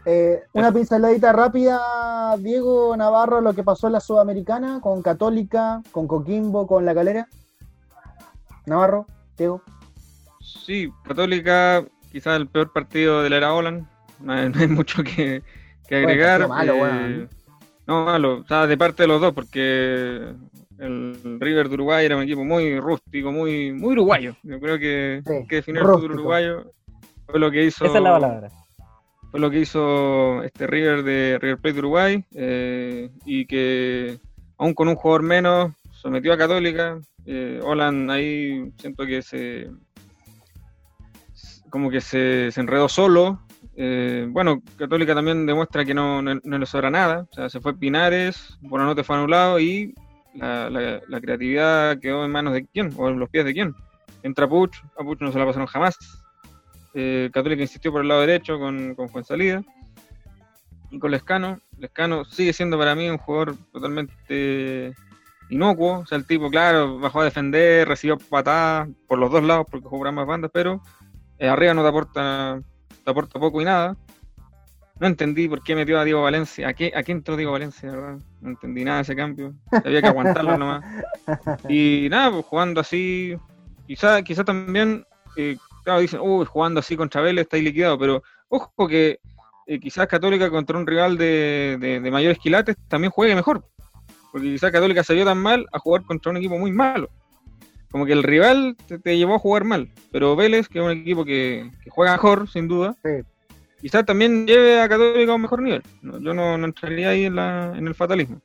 Speaker 1: Eh, una pinceladita rápida, Diego Navarro, lo que pasó en la Sudamericana con Católica, con Coquimbo, con La Calera. Navarro, Diego.
Speaker 2: Sí, Católica, quizás el peor partido de la era Oland No hay, mucho que, agregar. malo, eh, No, malo. O sea, de parte de los dos, porque el River de Uruguay era un equipo muy rústico, muy, muy uruguayo. Yo creo que, que definir el uruguayo fue lo que hizo. Esa es la palabra fue lo que hizo este River de River Plate de Uruguay eh, y que aún con un jugador menos sometió a Católica. Eh, Holland ahí siento que se como que se, enredó solo. Eh, bueno, Católica también demuestra que no, no, le sobra nada. O sea, se fue Pinares, Bonanote fue anulado y la, creatividad quedó en manos de quién, o en los pies de quién. Entra Puch, a Puch no se la pasaron jamás. Eh, Católica insistió por el lado derecho con, con salida y con Lescano. Lescano sigue siendo para mí un jugador totalmente inocuo. O sea, el tipo, claro, bajó a defender, recibió patadas por los dos lados porque jugó más bandas, pero eh, arriba no te aporta, te aporta poco y nada. No entendí por qué metió a Diego Valencia. ¿A qué, a entró Diego Valencia, No entendí nada de ese cambio. Había que aguantarlo nomás. Y nada, pues, jugando así. Quizá, quizá también eh, dicen, uy, jugando así contra Vélez está liquidado, pero ojo que eh, quizás Católica contra un rival de, de, de, también juegue mejor, porque quizás Católica salió tan mal a jugar contra un equipo muy malo. Como que el rival te, llevó a jugar mal, pero Vélez, que es un equipo que, juega mejor, sin duda, quizás también lleve a Católica a un mejor nivel. yo no, entraría ahí en, la, en el fatalismo.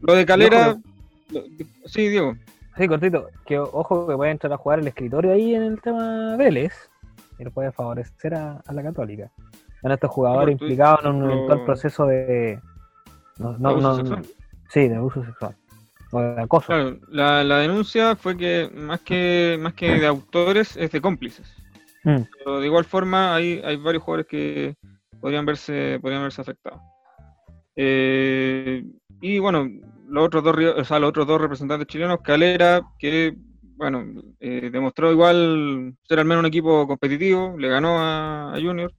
Speaker 2: Lo de Calera, sí, Diego. Sí,
Speaker 1: cortito, que ojo que puede entrar a jugar el escritorio ahí en el tema Vélez, y lo puede favorecer a, la Católica. a estos jugadores implicados en un eventual proceso de.
Speaker 2: sí, de abuso sexual. O de acoso. Claro, la, denuncia fue que más que más que de autores es de cómplices. Mm. Pero de igual forma, hay, hay varios jugadores que podrían verse, podrían verse afectados. Eh, y bueno, los otros dos, o otros dos representantes chilenos, Calera, que bueno, eh, demostró igual ser al menos un equipo competitivo, le ganó a, Junior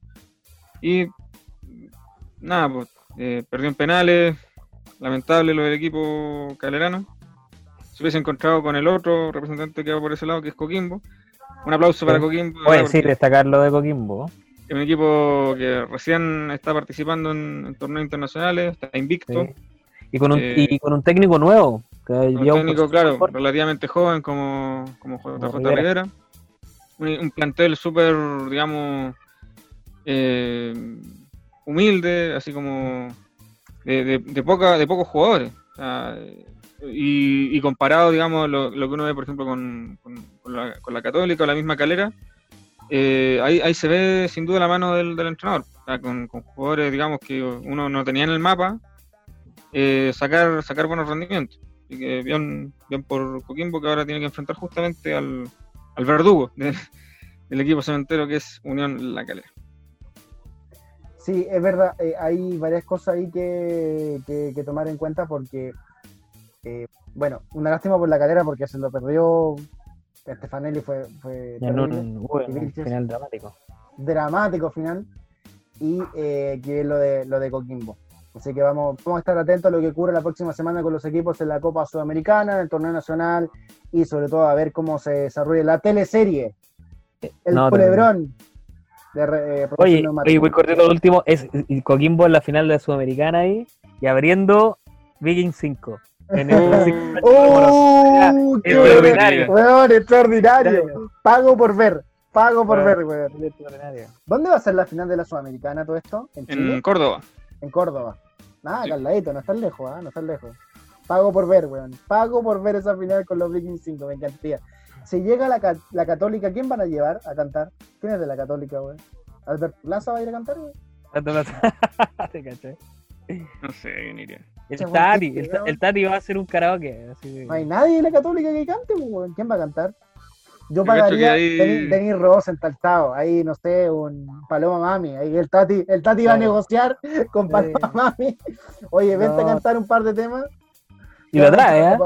Speaker 2: y nada, pues, eh, perdió en penales, lamentable lo del equipo calerano. Se hubiese encontrado con el otro representante que va por ese lado, que es Coquimbo. Un aplauso para Coquimbo.
Speaker 1: Puede sí, destacar lo de Coquimbo.
Speaker 2: Es un equipo que recién está participando en, torneos internacionales, está invicto.
Speaker 1: Y con un, eh, y con un técnico nuevo.
Speaker 2: Que un técnico, claro, relativamente joven como, como JJ Un, plantel súper, digamos, eh, humilde, así como de, poca, de pocos jugadores. y, comparado, digamos, lo, que uno ve, por ejemplo, con, la, Católica o la misma Calera, eh, ahí, ahí, se ve sin duda la mano del, entrenador, con, jugadores, digamos, que uno no tenía en el mapa, eh, sacar, sacar buenos rendimientos. y que bien, bien por Coquimbo que ahora tiene que enfrentar justamente al, verdugo del equipo cementero que es Unión La Calera.
Speaker 1: Sí, es verdad, eh, hay varias cosas ahí que, que, tomar en cuenta porque, eh, bueno, una lástima por la calera porque se lo perdió Estefanelli, fue, fue un, final dramático. Dramático final, y eh, que es lo de, lo de Coquimbo. Así que vamos, a estar atentos a lo que ocurre la próxima semana con los equipos en la Copa Sudamericana, en el Torneo Nacional y sobre todo a ver cómo se desarrolla la teleserie. El culebrón.
Speaker 2: Eh, oye, y voy cortando lo último. Es Coquimbo en la final de Sudamericana ahí y abriendo Viking 5.
Speaker 1: ¡Uh, extraordinario! extraordinario. Pago por ver. Pago por ver, ¿Dónde va a ser la final de la Sudamericana todo esto?
Speaker 2: en Córdoba
Speaker 1: en Córdoba. Nada, Caldadito, no estás lejos, ¿ah? no estás lejos. Pago por ver, weón. Pago por ver esa final con los Vikings 5, me encantaría. Si llega la, la Católica, ¿quién van a llevar a cantar? ¿Quién es de la Católica, weón?
Speaker 2: ¿Alberto Plaza va a ir a cantar, weón? Te caché. No sé, ¿quién iría? El Tati, el, Tati va a hacer un karaoke.
Speaker 1: No hay nadie de la Católica que cante, weón. ¿Quién va a cantar? Yo pagaría Denis ahí... Ross entaltado, ahí no sé, un Paloma Mami, ahí el Tati, el Tati va a negociar con Paloma Mami. Oye, vente a cantar un par de temas.
Speaker 2: Y la trae, ¿eh?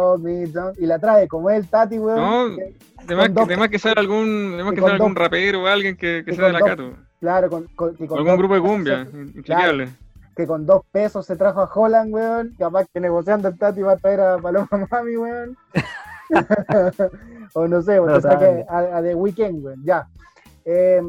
Speaker 2: Y la trae, como es el Tati, weón. No, además que, que sea algún, que sea algún rapero o alguien que, sea de la Cato.
Speaker 1: Claro, con, con, algún grupo de cumbia, increíble. Que con dos pesos se trajo a Holland, weón. Capaz que negociando el Tati va a traer a Paloma Mami, weón. o no sé, o a, a, The Weekend güey, ya. Eh,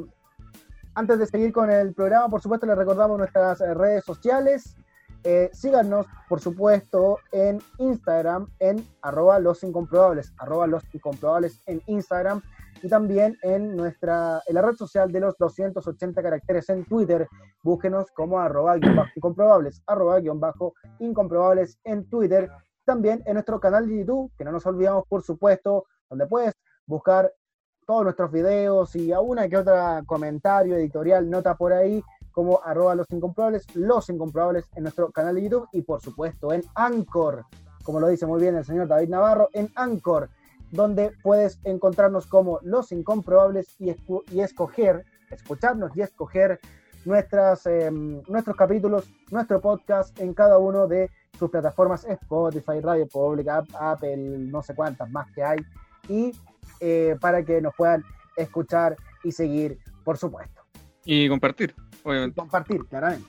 Speaker 1: antes de seguir con el programa, por supuesto, les recordamos nuestras eh, redes sociales. Eh, síganos, por supuesto, en Instagram, en arroba los incomprobables, arroba los incomprobables en Instagram y también en nuestra en la red social de los 280 caracteres en Twitter. Búsquenos como arroba guión incomprobables, arroba guión bajo incomprobables en Twitter también en nuestro canal de YouTube, que no nos olvidamos, por supuesto, donde puedes buscar todos nuestros videos y a una que otra comentario, editorial, nota por ahí, como arroba los incomprobables, los incomprobables en nuestro canal de YouTube y por supuesto en Anchor, como lo dice muy bien el señor David Navarro, en Anchor, donde puedes encontrarnos como los incomprobables y, y escoger, escucharnos y escoger nuestras, eh, nuestros capítulos, nuestro podcast en cada uno de sus plataformas Spotify, Radio Pública, Apple, no sé cuántas más que hay, y eh, para que nos puedan escuchar y seguir, por supuesto.
Speaker 2: Y compartir, obviamente. compartir, claramente.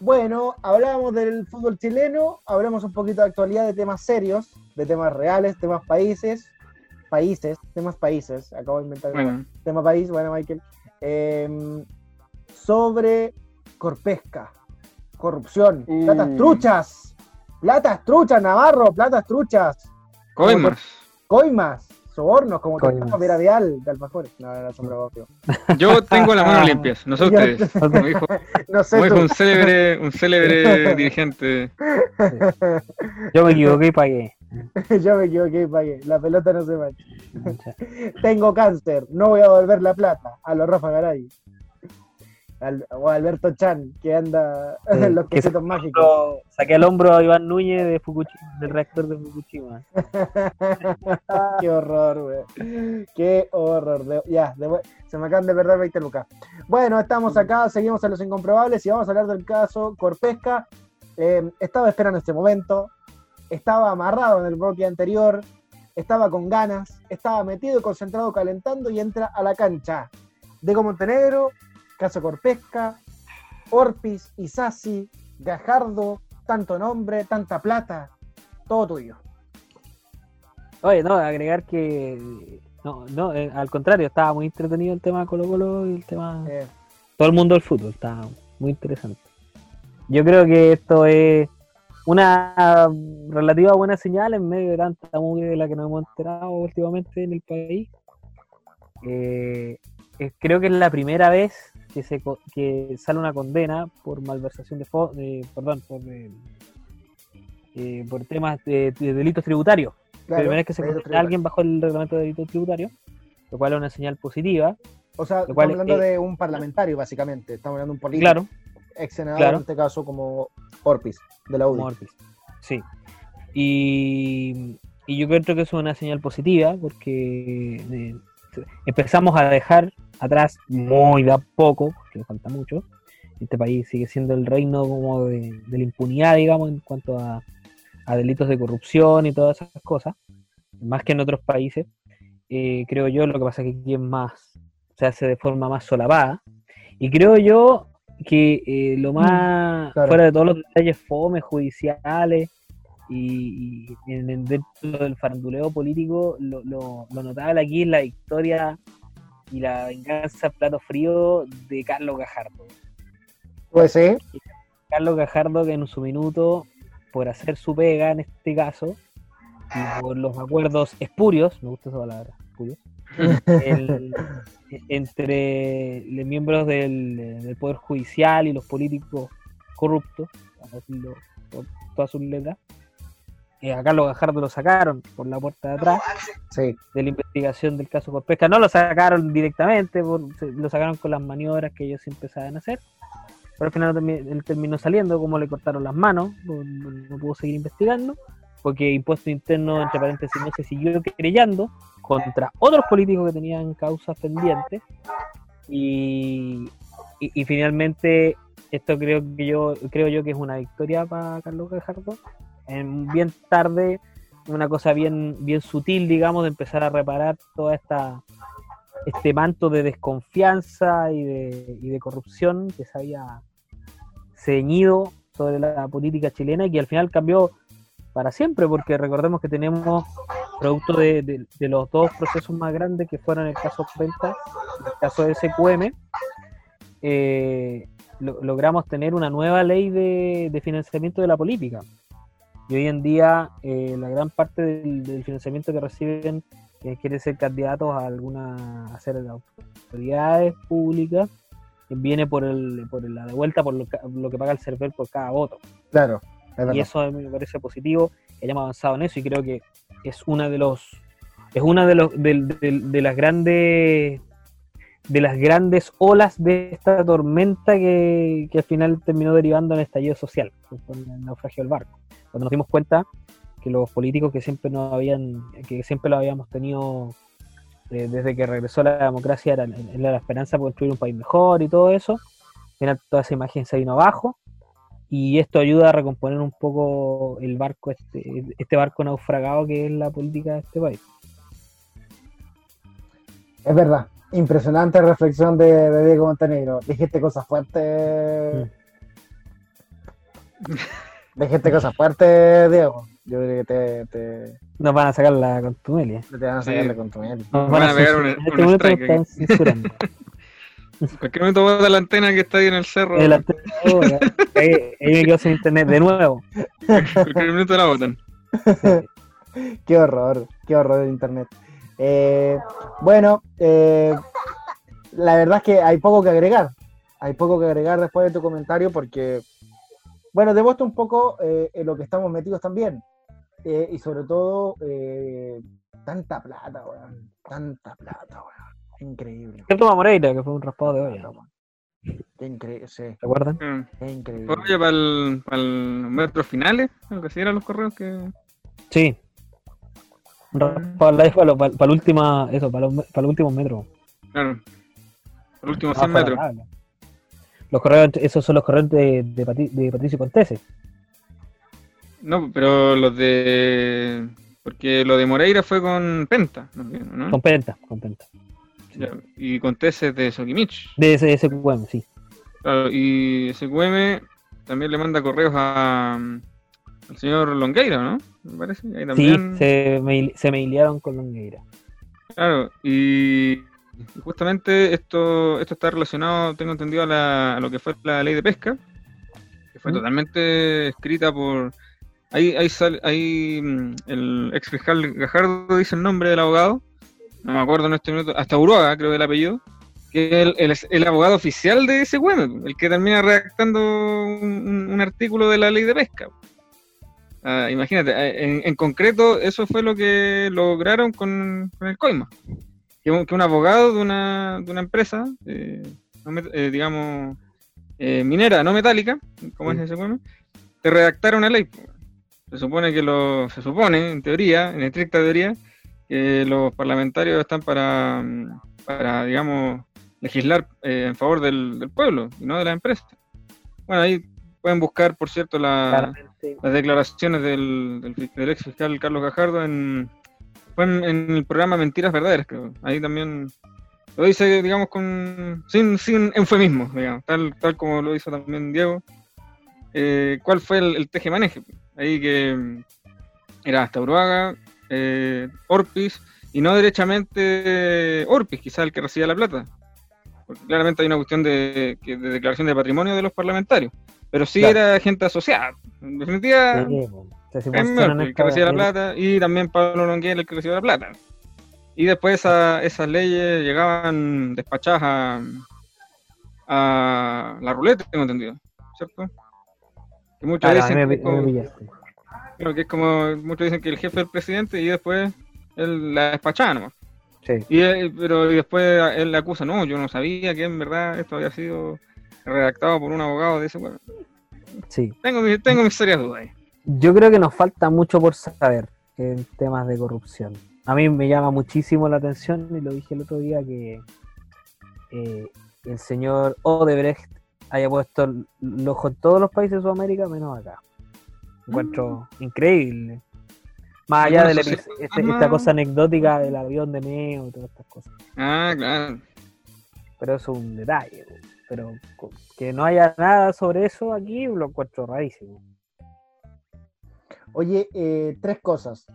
Speaker 1: Bueno, hablábamos del fútbol chileno, hablamos un poquito de actualidad, de temas serios, de temas reales, temas países, países, temas países, acabo de inventar temas tema país, bueno, Michael, em, sobre corpesca, corrupción, mm. platas truchas, platas truchas, Navarro, platas truchas.
Speaker 2: Coimas.
Speaker 1: Coimas, sobornos, como Coimas.
Speaker 2: era de Alfajores. No, era sombra. Yo tengo las manos limpias, no sé ustedes, como dijo, no sé un célebre, un célebre dirigente.
Speaker 1: Yo me equivoqué y pagué. Yo me equivoqué y pagué. La pelota no se mancha. Tengo cáncer. No voy a devolver la plata. A los Rafa Garay. o a Alberto Chan, que anda en
Speaker 2: eh, los quesitos mágicos. saqué al hombro a Iván Núñez de Fukushima, del reactor de Fukushima.
Speaker 1: Qué horror, güey. Qué horror. ya, se me acaban de perder 20 lucas. Bueno, estamos acá, seguimos a los incomprobables y vamos a hablar del caso Corpesca. Eh, estaba esperando este momento, estaba amarrado en el bloque anterior, estaba con ganas, estaba metido y concentrado calentando y entra a la cancha. Diego Montenegro, Caso Orpis y Isasi, Gajardo, tanto nombre, tanta plata, todo tuyo.
Speaker 2: Oye, no, agregar que no, no, eh, al contrario, estaba muy entretenido el tema Colo Colo y el tema eh. todo el mundo del fútbol, estaba muy interesante. Yo creo que esto es una relativa buena señal en medio de tanta mugre de la que nos hemos enterado últimamente en el país. Eh, creo que es la primera vez que se que sale una condena por malversación de perdón, por, eh, por temas de, delitos tributarios. la primera vez que se condena a alguien bajo el reglamento de delitos tributarios, lo cual es una señal positiva.
Speaker 1: O sea, estamos hablando de un parlamentario, básicamente. Estamos hablando de un político. Claro ex en este caso como Orpis, de la UDI.
Speaker 2: sí. Y, yo creo que es una señal positiva porque eh, empezamos a dejar atrás muy de a poco, porque nos falta mucho. Este país sigue siendo el reino como de, la impunidad, digamos, en cuanto a, delitos de corrupción y todas esas cosas, más que en otros países. Eh, creo yo, lo que pasa es que aquí es más, se hace de forma más solapada. Y creo yo, que eh, lo más mm, fuera de todos los detalles fomes judiciales y, dentro del faranduleo político, lo, lo, notable aquí es la victoria y la venganza plato frío de Carlos Gajardo. Pues sí. Carlos Gajardo que en su minuto, por hacer su pega en este caso, y por los acuerdos espurios, me gusta esa palabra, espurios, el, entre los miembros del, Poder Judicial y los políticos corruptos, por todas sus letras. Eh, a Carlos Gajardo lo sacaron por la puerta de atrás sí. de la investigación del caso pesca, No lo sacaron directamente, por, lo sacaron con las maniobras que ellos empezaban a hacer. Pero al final él terminó saliendo, como le cortaron las manos, no, no pudo seguir investigando, porque impuesto interno, entre paréntesis, no se siguió creyendo contra otros políticos que tenían causas pendientes y, finalmente esto creo que yo creo yo que es una victoria para Carlos Gajardo en bien tarde una cosa bien bien sutil digamos de empezar a reparar toda esta este manto de desconfianza y de, y de corrupción que se había ceñido sobre la política chilena y que al final cambió para siempre porque recordemos que tenemos producto de, los dos procesos más grandes que fueron el caso Penta y el caso de SQM, eh, logramos tener una nueva ley de, financiamiento de la política. Y hoy en día eh, la gran parte del, financiamiento que reciben quienes eh, quieren ser candidatos a alguna hacer autoridades públicas viene por el por la devuelta por lo, que paga el server por cada voto. Claro y eso a mí me parece positivo, que hayamos avanzado en eso y creo que es una de los es una de, de, las grandes de las grandes olas de esta tormenta que, al final terminó derivando en el estallido social, en el naufragio del barco, cuando nos dimos cuenta que los políticos que siempre no habían, que siempre lo habíamos tenido eh, desde que regresó la democracia era, la esperanza de construir un país mejor y todo eso, al toda esa imagen se vino abajo y esto ayuda a recomponer un poco el barco, este, este barco naufragado que es la política de este país.
Speaker 1: Es verdad, impresionante reflexión de, Diego Montenegro. Dijiste cosas fuertes. Mm. Dijiste cosas fuertes, Diego.
Speaker 2: Yo diría que te, Nos van a sacar la contumelia. Te van a sacar la contumelia. Nos, van, a pegar un, Cualquier momento voy a la antena que está ahí en el cerro. El antena, oh, ahí,
Speaker 1: me quedo sin internet de nuevo. Cualquier de la botan. Qué horror, qué horror el internet. Eh, bueno, eh, la verdad es que hay poco que agregar. Hay poco que agregar después de tu comentario porque, bueno, te un poco eh, en lo que estamos metidos también. y sobre todo, tanta plata, weón. Tanta plata, weón Increíble. ¿qué
Speaker 2: toma Moreira, que fue un raspado de olla. Qué mm. increíble, ¿Se acuerdan? increíble. para el, para el metro finales, aunque si eran los correos que. Sí.
Speaker 1: Mm.
Speaker 2: Para, la,
Speaker 1: para, para, para última, eso, para, los, para el último metro. Claro.
Speaker 2: Los últimos 100 metros. Los correos, esos son los correos de, de, Patricio Pontese. No, pero los de. Porque lo de Moreira fue con Penta, ¿no?
Speaker 1: Con Penta, con Penta
Speaker 2: y con de Sokimich. De SQM, sí. y SQM también le manda correos a, mm, al señor Longueira, ¿no?
Speaker 1: Me parece. Ahí también... Sí, se, me, se con Longueira.
Speaker 2: Claro, y justamente esto, esto está relacionado, tengo entendido, a, lo que fue la ley de pesca, que fue totalmente escrita por... Ahí, ahí, sale, mm, el ex fiscal Gajardo dice el nombre del abogado, no me acuerdo en este minuto, hasta Uruaga, creo que el apellido, que es el, abogado oficial de ese cuento, el que termina redactando un, artículo de la ley de pesca. Ah, imagínate, eh, en, concreto eso fue lo que lograron con, el COIMA, que un, abogado de una, de una empresa, eh, eh, digamos, minera, no metálica, como es ese weón, te redactaron una ley. Se supone que lo, se supone, en teoría, en estricta teoría, eh, los parlamentarios están para, digamos, legislar eh, en favor del, pueblo y no de la empresa. Bueno, ahí pueden buscar, por cierto, las declaraciones del, del, ex fiscal Carlos Gajardo en, el programa Mentiras Verdaderas, creo. Ahí también lo dice, digamos, con sin, sin eufemismo, digamos, tal, tal como lo hizo también Diego. Eh, ¿Cuál fue el, el teje Ahí que mm, era hasta Uruaga, eh, Orpis y no derechamente Orpis, quizás el que recibía la plata. Porque claramente hay una cuestión de, declaración de patrimonio de los parlamentarios, pero sí era gente asociada. En definitiva, el que recibía la plata y también Pablo Longuer, el que recibía la plata. Y después esa, esas leyes llegaban despachadas a, la ruleta, tengo entendido, ¿cierto? Que muchas veces. Creo que es como muchos dicen que el jefe es el presidente y después él la despachaba Y pero después él la acusa, no, yo no sabía que en verdad esto había sido redactado por un abogado de ese
Speaker 1: Sí. Tengo, tengo mis serias dudas. Yo creo que nos falta mucho por saber en temas de corrupción. A mí me llama muchísimo la atención, y lo dije el otro día, que eh, el señor Odebrecht haya puesto el ojo en todos los países de Sudamérica, menos acá. Encuentro increíble. Más allá de este, esta cosa anecdótica del avión de Neo y todas estas cosas. Ah, claro. Pero es un detalle. Pero que no haya nada sobre eso aquí lo encuentro rarísimo. Oye, eh, tres cosas.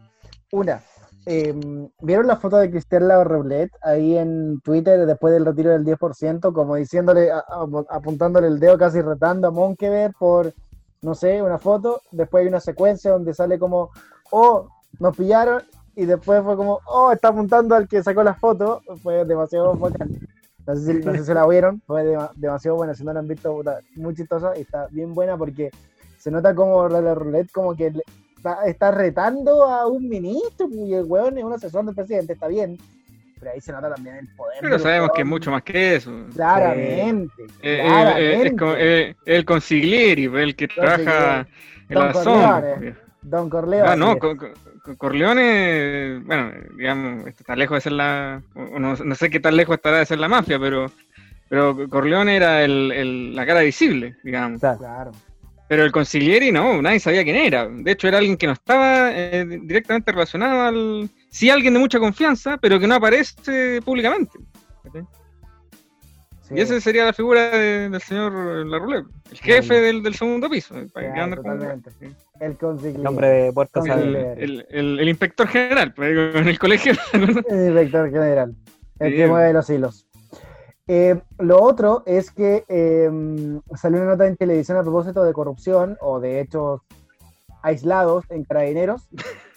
Speaker 1: Una, em, ¿vieron la foto de Cristela Roblet ahí en Twitter después del retiro del 10%? Como diciéndole, apuntándole el dedo, casi retando a Monkever por no sé, una foto, después hay una secuencia donde sale como, oh, nos pillaron, y después fue como, oh, está apuntando al que sacó la foto, fue demasiado bacán. No sé, si, no sé la vieron, fue demasiado buena, si no la han visto, está muy chistosa y está bien buena porque se nota como la, la roulette como que está, retando a un ministro pues, y el hueón es un asesor del presidente, está bien, pero ahí se nota también el poder. Pero
Speaker 2: sabemos que es mucho más que eso. Claramente. Eh, eh, eh, es el consiglieri, pues, el que trabaja en la zona. Pues, Don Corleone. Ah, no, Corleone, bueno, digamos, está lejos de ser la. No, no, sé qué tan lejos estará de ser la mafia, pero. Pero Corleone era el, el, la cara visible, digamos. Claro. Pero el consiglieri no, nadie sabía quién era. De hecho, era alguien que no estaba eh, directamente relacionado al. Sí, alguien de mucha confianza, pero que no aparece públicamente. Y esa sería la figura del señor Larroulet, el jefe del, segundo piso. El consigliere. de el, inspector general, en pues, el colegio.
Speaker 1: el inspector general, el que mueve los hilos. Eh, lo otro es que em, salió una nota en televisión a propósito de corrupción o de hechos aislados en carabineros.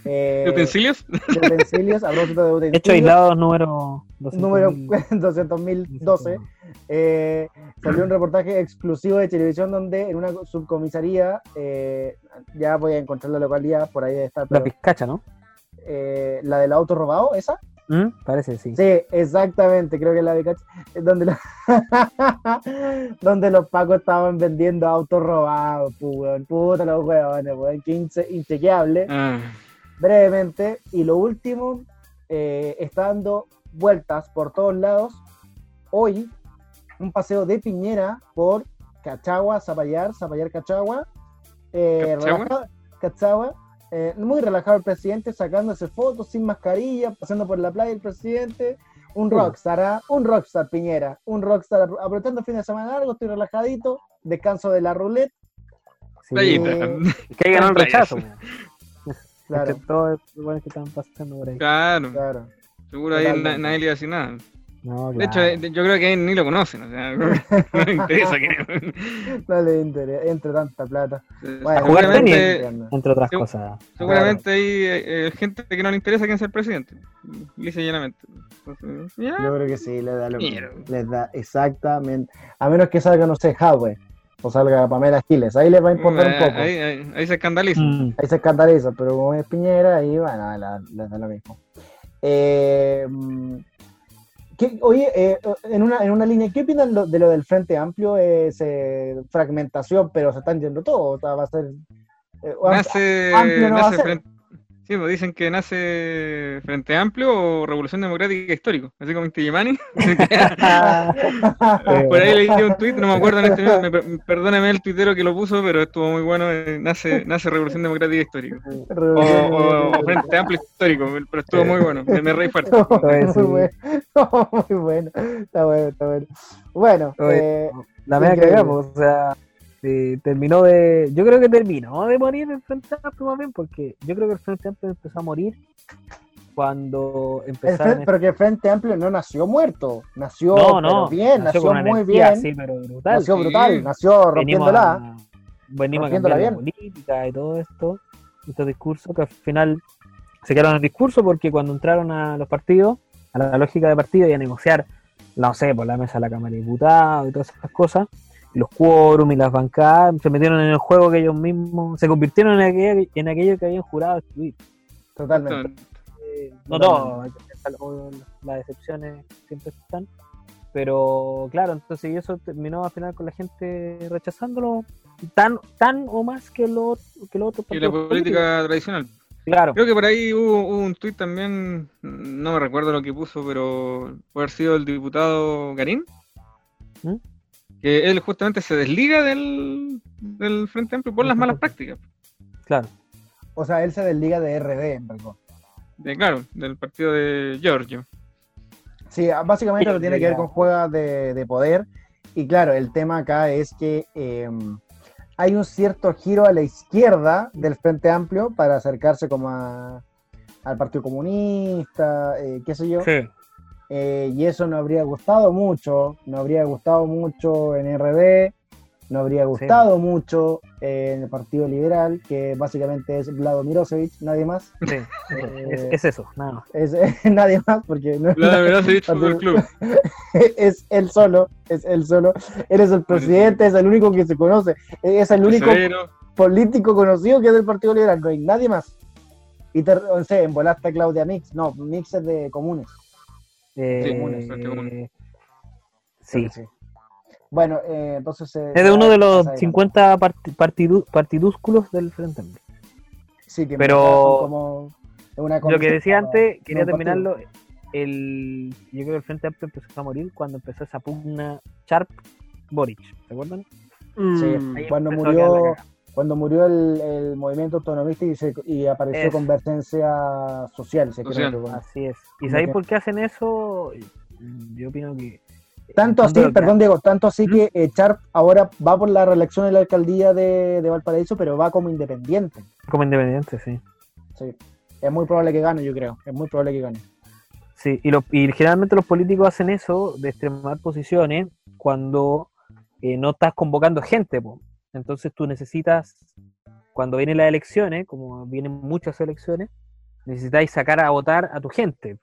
Speaker 2: ¿De eh, utensilios? De
Speaker 1: utensilios, a propósito de utensilios. Hechos aislados número Número 200.012. Eh, salió un reportaje exclusivo de televisión donde en una subcomisaría, eh, ya voy a encontrar la localidad, por ahí está. la pizcacha, ¿no? la del auto robado, esa. ¿Mm? Parece, sí. Sí, exactamente, creo que la de Cacha. Eh, donde, donde los pacos estaban vendiendo autos robados, pues, puta los huevones, weón, que inchequeable. Ah. Brevemente, y lo último, eh, está dando vueltas por todos lados. Hoy, un paseo de Piñera por Cachagua, Zapallar, Zapallar, Cachagua. Eh, Cachagua eh, muy relajado el presidente, sacándose fotos sin mascarilla, pasando por la playa el presidente. Un rockstar, ¿ah? un rockstar Piñera, un rockstar aprovechando el fin de semana largo, estoy relajadito, descanso de la ruleta Sí. hay eh, que ganó el rechazo.
Speaker 2: claro. que están pasando por ahí. Claro. Seguro ahí nadie le hace nada de hecho, yo creo que ni lo conocen, o sea, no le interesa que... no le
Speaker 1: interesa, entre tanta plata. Bueno, jugar entre otras cosas.
Speaker 2: Seguramente hay eh, eh, gente que no le interesa quién sea el presidente, dice Yo creo
Speaker 1: que sí, les da lo mismo Les da exactamente, a menos que salga, no sé, Huawei o salga Pamela Giles, ahí les va a importar un poco. Ahí, se escandaliza. Mm. Ahí se escandaliza, pero como es Piñera, ahí bueno, les da lo mismo. Eh, mm, oye, eh, en, una, en línea, ¿qué opinan de lo del Frente Amplio? Es eh, fragmentación, pero se están yendo todo. va a ser.
Speaker 2: Eh, amplio, va a ser. Frente, pues, dicen que nace Frente Amplio o Revolución Democrática Histórico, así como Intigimani. Eh, por ahí leí un tuit, no me acuerdo en este momento, perdóname el tuitero que lo puso, pero estuvo muy bueno, eh, nace, nace Revolución Democrática Histórico. O, Frente Amplio Histórico, pero estuvo muy bueno, me, me reí fuerte. muy, bueno. muy
Speaker 1: bueno, está bueno, está bueno. Bueno, eh, la media que hagamos, o sea... Eh, terminó de. Yo creo que terminó de morir el Frente Amplio más porque yo creo que el Frente Amplio empezó a morir cuando empezaron. pero que el Frente Amplio no nació muerto, nació bien, nació, muy bien. pero brutal. Nació brutal, nació rompiéndola. Venimos la política y todo esto, estos discursos que al final se quedaron en el discurso porque cuando entraron a los partidos, a la lógica de partido y a negociar, no sé, por la mesa de la Cámara de Diputados y todas esas cosas los quórum y las bancadas se metieron en el juego que ellos mismos se convirtieron en aquello, que habían jurado excluir. Totalmente. no todo, las decepciones siempre están. Pero claro, entonces y eso terminó al final con la gente rechazándolo tan tan o más que lo, que otro.
Speaker 2: Y la política tradicional. Claro. Creo que por ahí hubo, un tuit también, no me recuerdo lo que puso, pero puede haber sido el diputado Garín, ¿Mm? que él justamente se desliga del, Frente Amplio por las malas prácticas.
Speaker 1: Claro. O sea, él se desliga de RD, en verdad.
Speaker 2: De, eh, claro, del partido de Giorgio.
Speaker 1: Sí, ah, básicamente lo tiene que ver con juegas de, poder. Y claro, el tema acá es que em, hay un cierto giro a la izquierda del Frente Amplio para acercarse como al Partido Comunista, eh, qué sé yo. Sí. Eh, y eso no habría gustado mucho, no habría gustado mucho en RB, no habría gustado mucho eh, en el Partido Liberal, que básicamente es Vlado Mirosevic, nadie más. Sí, eh, es, eso, nada Es, es, nadie más, porque no Vlado Club. es él solo, es él solo. eres el presidente, es el único que se conoce, es el único político conocido que es del Partido Liberal, nadie más. Y te, a Claudia Mix, no, Mix es de comunes. Eh, sí, Bueno, eh, entonces... Eh, es de uno de los 50 partidúsculos del Frente Amplio. Sí, que pero como lo que decía antes, quería terminarlo. El, yo creo que el Frente Amplio empezó a morir cuando empezó esa pugna Sharp Boric, ¿se acuerdan? Sí, mm. cuando murió cuando murió el, movimiento autonomista y, apareció convergencia social. Se Así es. ¿Y sabéis por qué hacen eso? Yo opino que... Tanto eh, así, perdón Diego, tanto así que echar eh, ahora va por la reelección de la alcaldía de, Valparaíso, pero va como independiente. Como independiente, sí. Sí, es muy probable que gane, yo creo, es muy probable que gane. Sí, y, generalmente los políticos hacen eso de extremar posiciones cuando eh, no estás convocando gente. pues. Entonces tú necesitas, cuando vienen las elecciones, como vienen muchas elecciones, necesitáis sacar a votar a tu gente.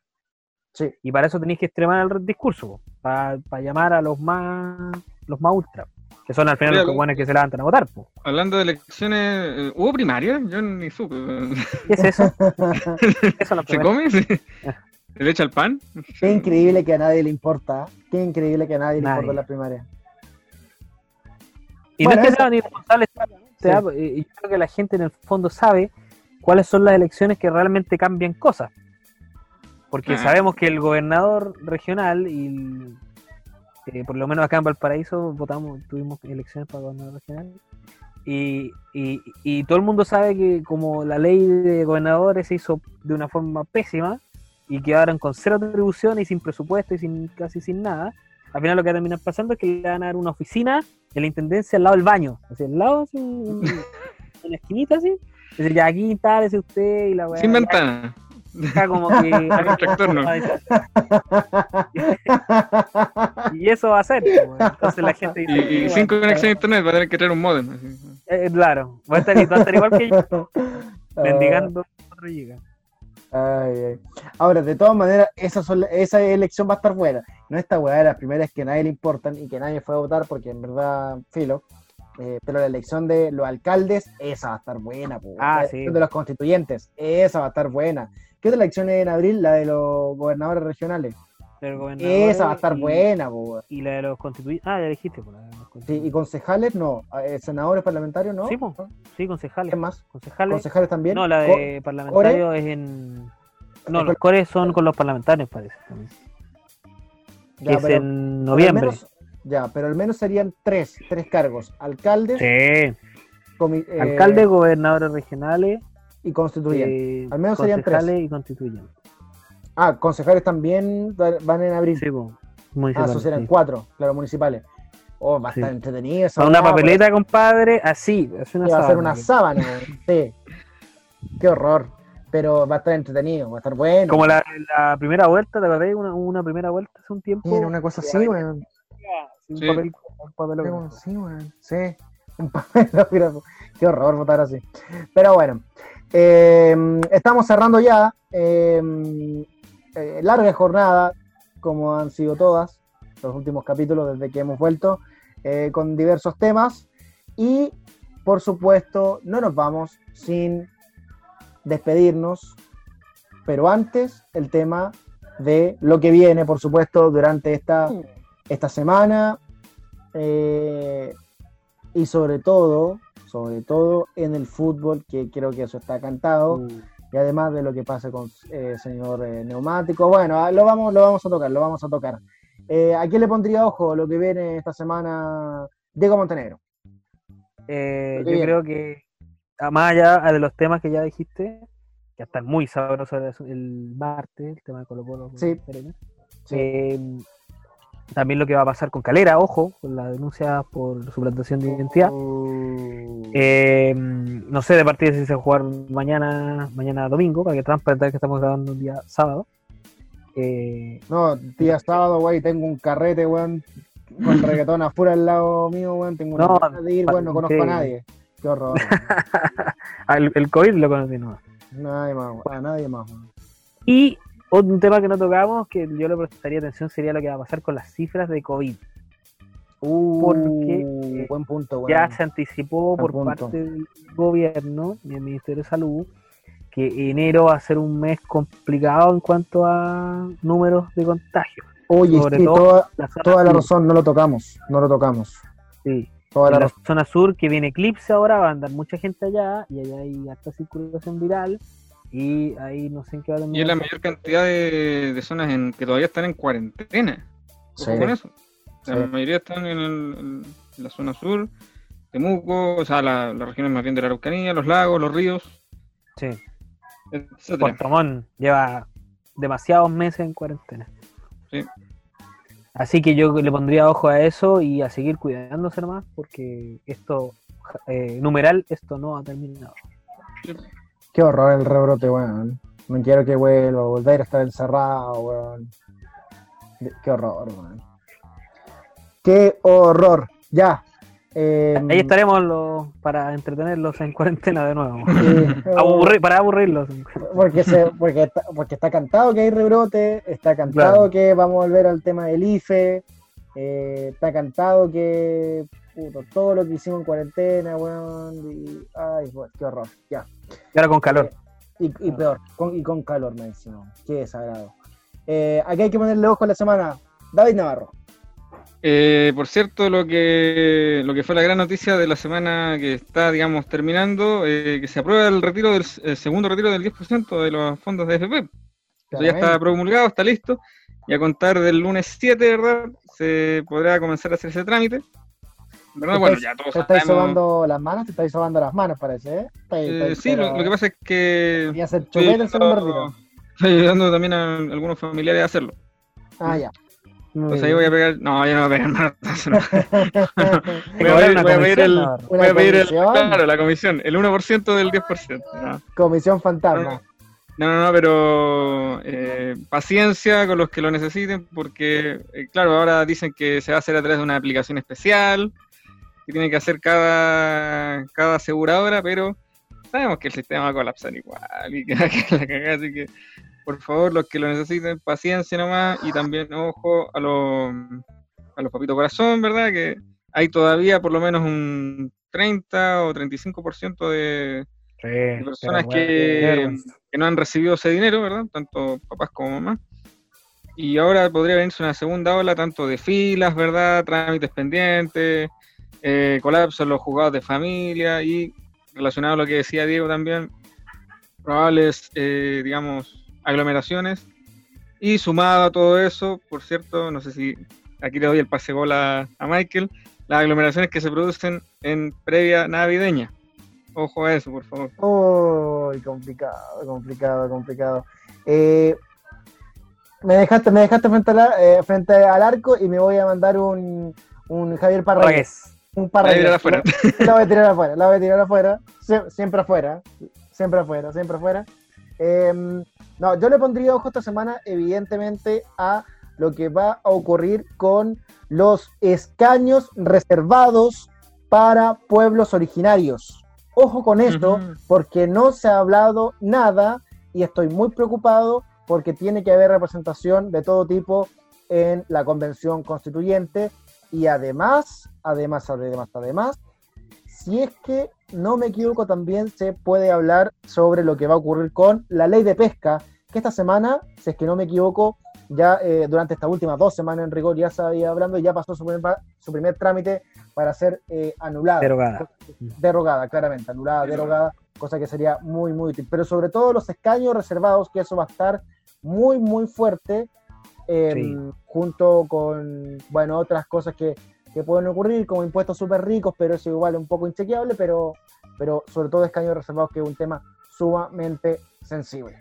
Speaker 1: Y para eso tenéis que extremar el discurso, para, para llamar a los más los más ultra, que son al final los que, que se levantan a votar.
Speaker 2: Hablando de elecciones, eh, ¿hubo primaria? Yo ni supe. ¿Qué es eso? ¿Se come? ¿Se le echa el pan?
Speaker 1: Qué increíble que a nadie le importa. Qué increíble que a nadie. le importa la primaria. Y no es que sea y yo creo que la gente en el fondo sabe cuáles son las elecciones que realmente cambian cosas. Porque ah. sabemos que el gobernador regional y eh, por lo menos acá en Valparaíso votamos, tuvimos elecciones para gobernador regional y, todo el mundo sabe que como la ley de gobernadores se hizo de una forma pésima y quedaron con cero atribuciones y sin presupuesto y sin casi sin nada, al final lo que va a terminar pasando es que le van a dar una oficina de la intendencia al lado del baño, así al lado, así, en la esquinita así. Es decir, ya aquí está, ese usted y la weá.
Speaker 2: Sin ventana. Está como que.
Speaker 1: y eso va a ser. Pues, Entonces la gente
Speaker 2: y, sin conexión a internet va a tener que tener un modem.
Speaker 1: Eh, claro, va a, estar, igual que yo. Mendigando 4 gigas. Ay, Ahora, de todas maneras, esa, esa elección va a estar buena. No esta buena de las primeras que nadie le importan y que nadie fue a votar porque en verdad, filo. Eh, pero la elección de los alcaldes, esa va a estar buena. Ah, sí. de los constituyentes, esa va a estar buena. ¿Qué otra elección es en abril? La de los gobernadores regionales. Esa va a estar buena, Y la de los constituyentes. Ah, ya dijiste, y concejales no. Ah, eh, senadores parlamentarios no. Sí, concejales. ¿Qué más? Concejales. Concejales también. No, la de parlamentarios es en. No, los cores son con los parlamentarios, parece. es en noviembre. ya, pero al menos serían tres, tres cargos. Alcaldes. Sí. Eh, alcaldes, gobernadores regionales. Y constituyentes. Eh, al menos serían tres. y constituyentes. Ah, concejales también van en abril. Sí, municipales. Ah, esos serán cuatro, claro, municipales. Oh, va a estar entretenido. Esa una papeleta, compadre, así. Es una va a ser una sábana. sí. Qué horror. Pero va a estar entretenido, va a estar bueno. Como la, primera vuelta, ¿te acordás? Una, una primera vuelta hace un tiempo. Sí, una cosa así, weón. Un papel, un Sí, weón. Sí. Un papel Qué horror votar así. Pero bueno. Eh, estamos cerrando ya. Eh, eh, larga jornada, como han sido todas los últimos capítulos desde que hemos vuelto, eh, con diversos temas. Y, por supuesto, no nos vamos sin despedirnos, pero antes el tema de lo que viene, por supuesto, durante esta, esta semana eh, y sobre todo, sobre todo en el fútbol, que creo que eso está cantado. Mm y además de lo que pase con el eh, señor eh, neumático. Bueno, ah, lo vamos, lo vamos a tocar, lo vamos a tocar. Eh, ¿A quién le pondría ojo lo que viene esta semana Diego Montenegro? yo creo que, más allá de los temas que ya dijiste, que están muy sabrosos el martes, el tema de Colo Colo. Sí. sí. También lo que va a pasar con Calera, ojo, con la denuncia por suplantación de identidad. Oh. Eh, no sé de partida si se va a jugar mañana, mañana domingo, para que transparentar que estamos grabando un día sábado. Eh, no, día sábado, güey, tengo un carrete, güey, con reggaetón afuera al lado mío, güey, tengo una no, de ir, güey, no conozco a nadie. Qué horror. el, el, COVID lo conocí, no. Nadie más, güey, nadie más, güey. Y un tema que no tocamos, que yo le prestaría atención, sería lo que va a pasar con las cifras de COVID. Uh, porque eh, buen punto, ya se anticipó por parte del gobierno y el Ministerio de Salud que enero va a ser un mes complicado en cuanto a números de contagios. Oye, toda, la, razón, no lo tocamos, no lo tocamos. Sí, toda la, la zona sur que viene eclipse ahora, va a andar mucha gente allá y allá hay alta circulación viral y ahí no sé
Speaker 2: en
Speaker 1: qué va la Y
Speaker 2: la mayor cantidad de, zonas en que todavía están en cuarentena. Sí. Con eso. La mayoría están en, la zona sur, Temuco, o sea, las la regiones más bien de la Araucanía, los lagos, los ríos.
Speaker 1: Sí. Puerto lleva demasiados meses en cuarentena. Sí. Así que yo le pondría ojo a eso y a seguir cuidándose más porque esto, eh, numeral, esto no ha terminado. Sí. Qué horror el rebrote, weón. No quiero que vuelva, volver a estar encerrado, weón. Qué horror, weón. Qué horror. Ya. Em, Ahí estaremos los, para entretenerlos en cuarentena de nuevo. para aburrirlos. Porque, porque, está, porque está cantado que hay rebrote, está cantado que vamos a volver al tema del IFE, eh, está cantado que puto, todo lo que hicimos en cuarentena, weón. ay, qué horror. Ya. Claro, con calor. Y, ah. peor, con, y con calor me encima. Qué desagrado. Eh, aquí hay que ponerle ojo a la semana. David Navarro.
Speaker 2: Eh, por cierto, lo que, lo que fue la gran noticia de la semana que está, digamos, terminando, eh, que se aprueba el retiro del segundo retiro del 10% de los fondos de FP. ya está promulgado, está listo. Y a contar del lunes 7, ¿verdad? Se podrá comenzar a hacer ese trámite.
Speaker 1: ¿verdad? Bueno, Te estáis sobando las manos, te estáis sobando las manos, parece, ¿eh? Eh,
Speaker 2: sí, lo, que pasa es que... Y hacer chupete el segundo Estoy ayudando también a algunos familiares a hacerlo. Ah, ya. Entonces ahí voy a pegar. No, yo no voy a pegar nada. voy, a pedir, el. Voy a claro, la comisión. El 1% del 10%. No.
Speaker 1: Ah, comisión fantasma.
Speaker 2: No, no, no, pero eh, paciencia con los que lo necesiten, porque, claro, ahora dicen que se va a hacer a través de una aplicación especial que tiene que hacer cada, aseguradora, pero sabemos que el sistema va a colapsar igual y que la cagada, así que por favor, los que lo necesiten, paciencia nomás y también ojo a los, a los papitos corazón, ¿verdad? Que hay todavía por lo menos un 30 o 35% de, ciento de personas que, que, no han recibido ese dinero, ¿verdad? Tanto papás como mamás. Y ahora podría venirse una segunda ola, tanto de filas, ¿verdad? Trámites pendientes, eh, colapso en los jugados de familia y relacionado a lo que decía Diego también, probables, eh, digamos, aglomeraciones. Y sumado a todo eso, por cierto, no sé si aquí le doy el pase gol a, Michael, las aglomeraciones que se producen en previa navideña. Ojo a eso, por favor.
Speaker 1: Oh, complicado, complicado, complicado. Eh, me dejaste, me dejaste frente, eh, frente, al arco y me voy a mandar un, un Javier Parragués. La voy a tirar afuera. La, voy a tirar afuera, siempre afuera. Siempre afuera, siempre afuera. Em, no, yo le pondría ojo esta semana, evidentemente, a lo que va a ocurrir con los escaños reservados para pueblos originarios. Ojo con esto, porque no se ha hablado nada y estoy muy preocupado porque tiene que haber representación de todo tipo en la convención constituyente y además, además, además, además, si es que no me equivoco, también se puede hablar sobre lo que va a ocurrir con la ley de pesca, que esta semana, si es que no me equivoco, ya eh, durante estas últimas dos semanas en rigor ya se había hablando, y ya pasó su primer, su primer trámite para ser eh, anulada. Derogada. Derogada, claramente, anulada, derogada. derogada, cosa que sería muy, muy útil. Pero sobre todo los escaños reservados, que eso va a estar muy, muy fuerte Em, junto con, bueno, otras cosas que, pueden ocurrir, como impuestos súper ricos, pero es igual un poco inchequeable, pero, pero sobre todo es caño reservado, que es un tema sumamente sensible.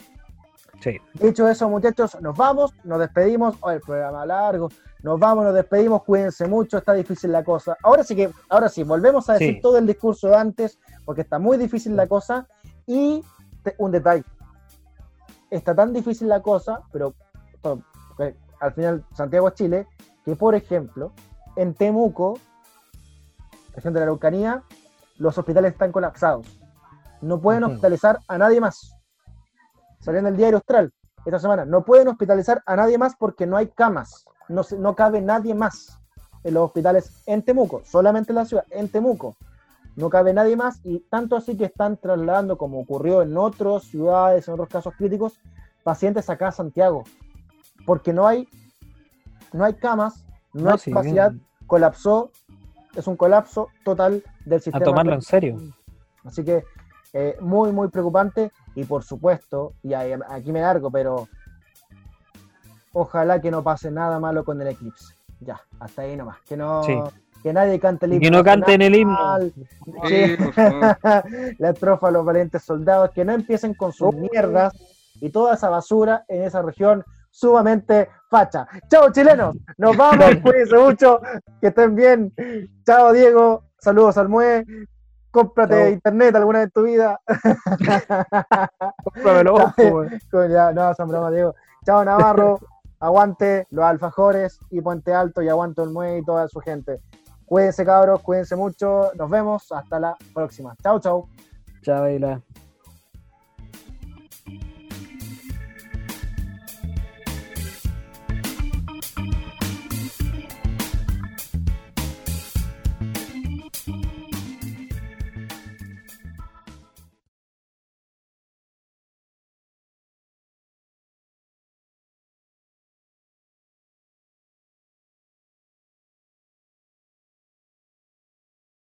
Speaker 1: Dicho eso, muchachos, nos vamos, nos despedimos. Oh, el programa largo. Nos vamos, nos despedimos. Cuídense mucho, está difícil la cosa. Ahora sí que, ahora sí, volvemos a decir todo el discurso de antes, porque está muy difícil la cosa. Y un detalle. Está tan difícil la cosa, pero al final Santiago Chile, que por ejemplo, en Temuco, región de la Araucanía, los hospitales están colapsados. No pueden hospitalizar a nadie más. Salió en el diario Austral esta semana. No pueden hospitalizar a nadie más porque no hay camas. No, no cabe nadie más en los hospitales en Temuco. Solamente en la ciudad, en Temuco. No cabe nadie más y tanto así que están trasladando, como ocurrió en otras ciudades, en otros casos críticos, pacientes acá a Santiago porque no hay, no hay camas, no, hay capacidad, colapsó, es un colapso total del sistema. A tomarlo en serio. Mm. Así que eh, muy, muy preocupante y por supuesto, y aquí me largo, pero ojalá que no pase nada malo con el eclipse. Ya, hasta ahí nomás. Que no... que nadie cante el himno. Que no canten el himno. la estrofa a los valientes soldados, que no empiecen con sus oh. mierdas y toda esa basura en esa región sumamente facha. Chao chilenos, nos vamos, cuídense mucho, que estén bien. Chao Diego, saludos al Mue, cómprate internet alguna vez en tu vida. Cómpramelo. Pues, no, son bromas, Diego. Chao Navarro, aguante los alfajores y Puente Alto y aguanto el Mue y toda su gente. Cuídense cabros, cuídense mucho, nos vemos, hasta la próxima. Chao, chao. Chao, Ila.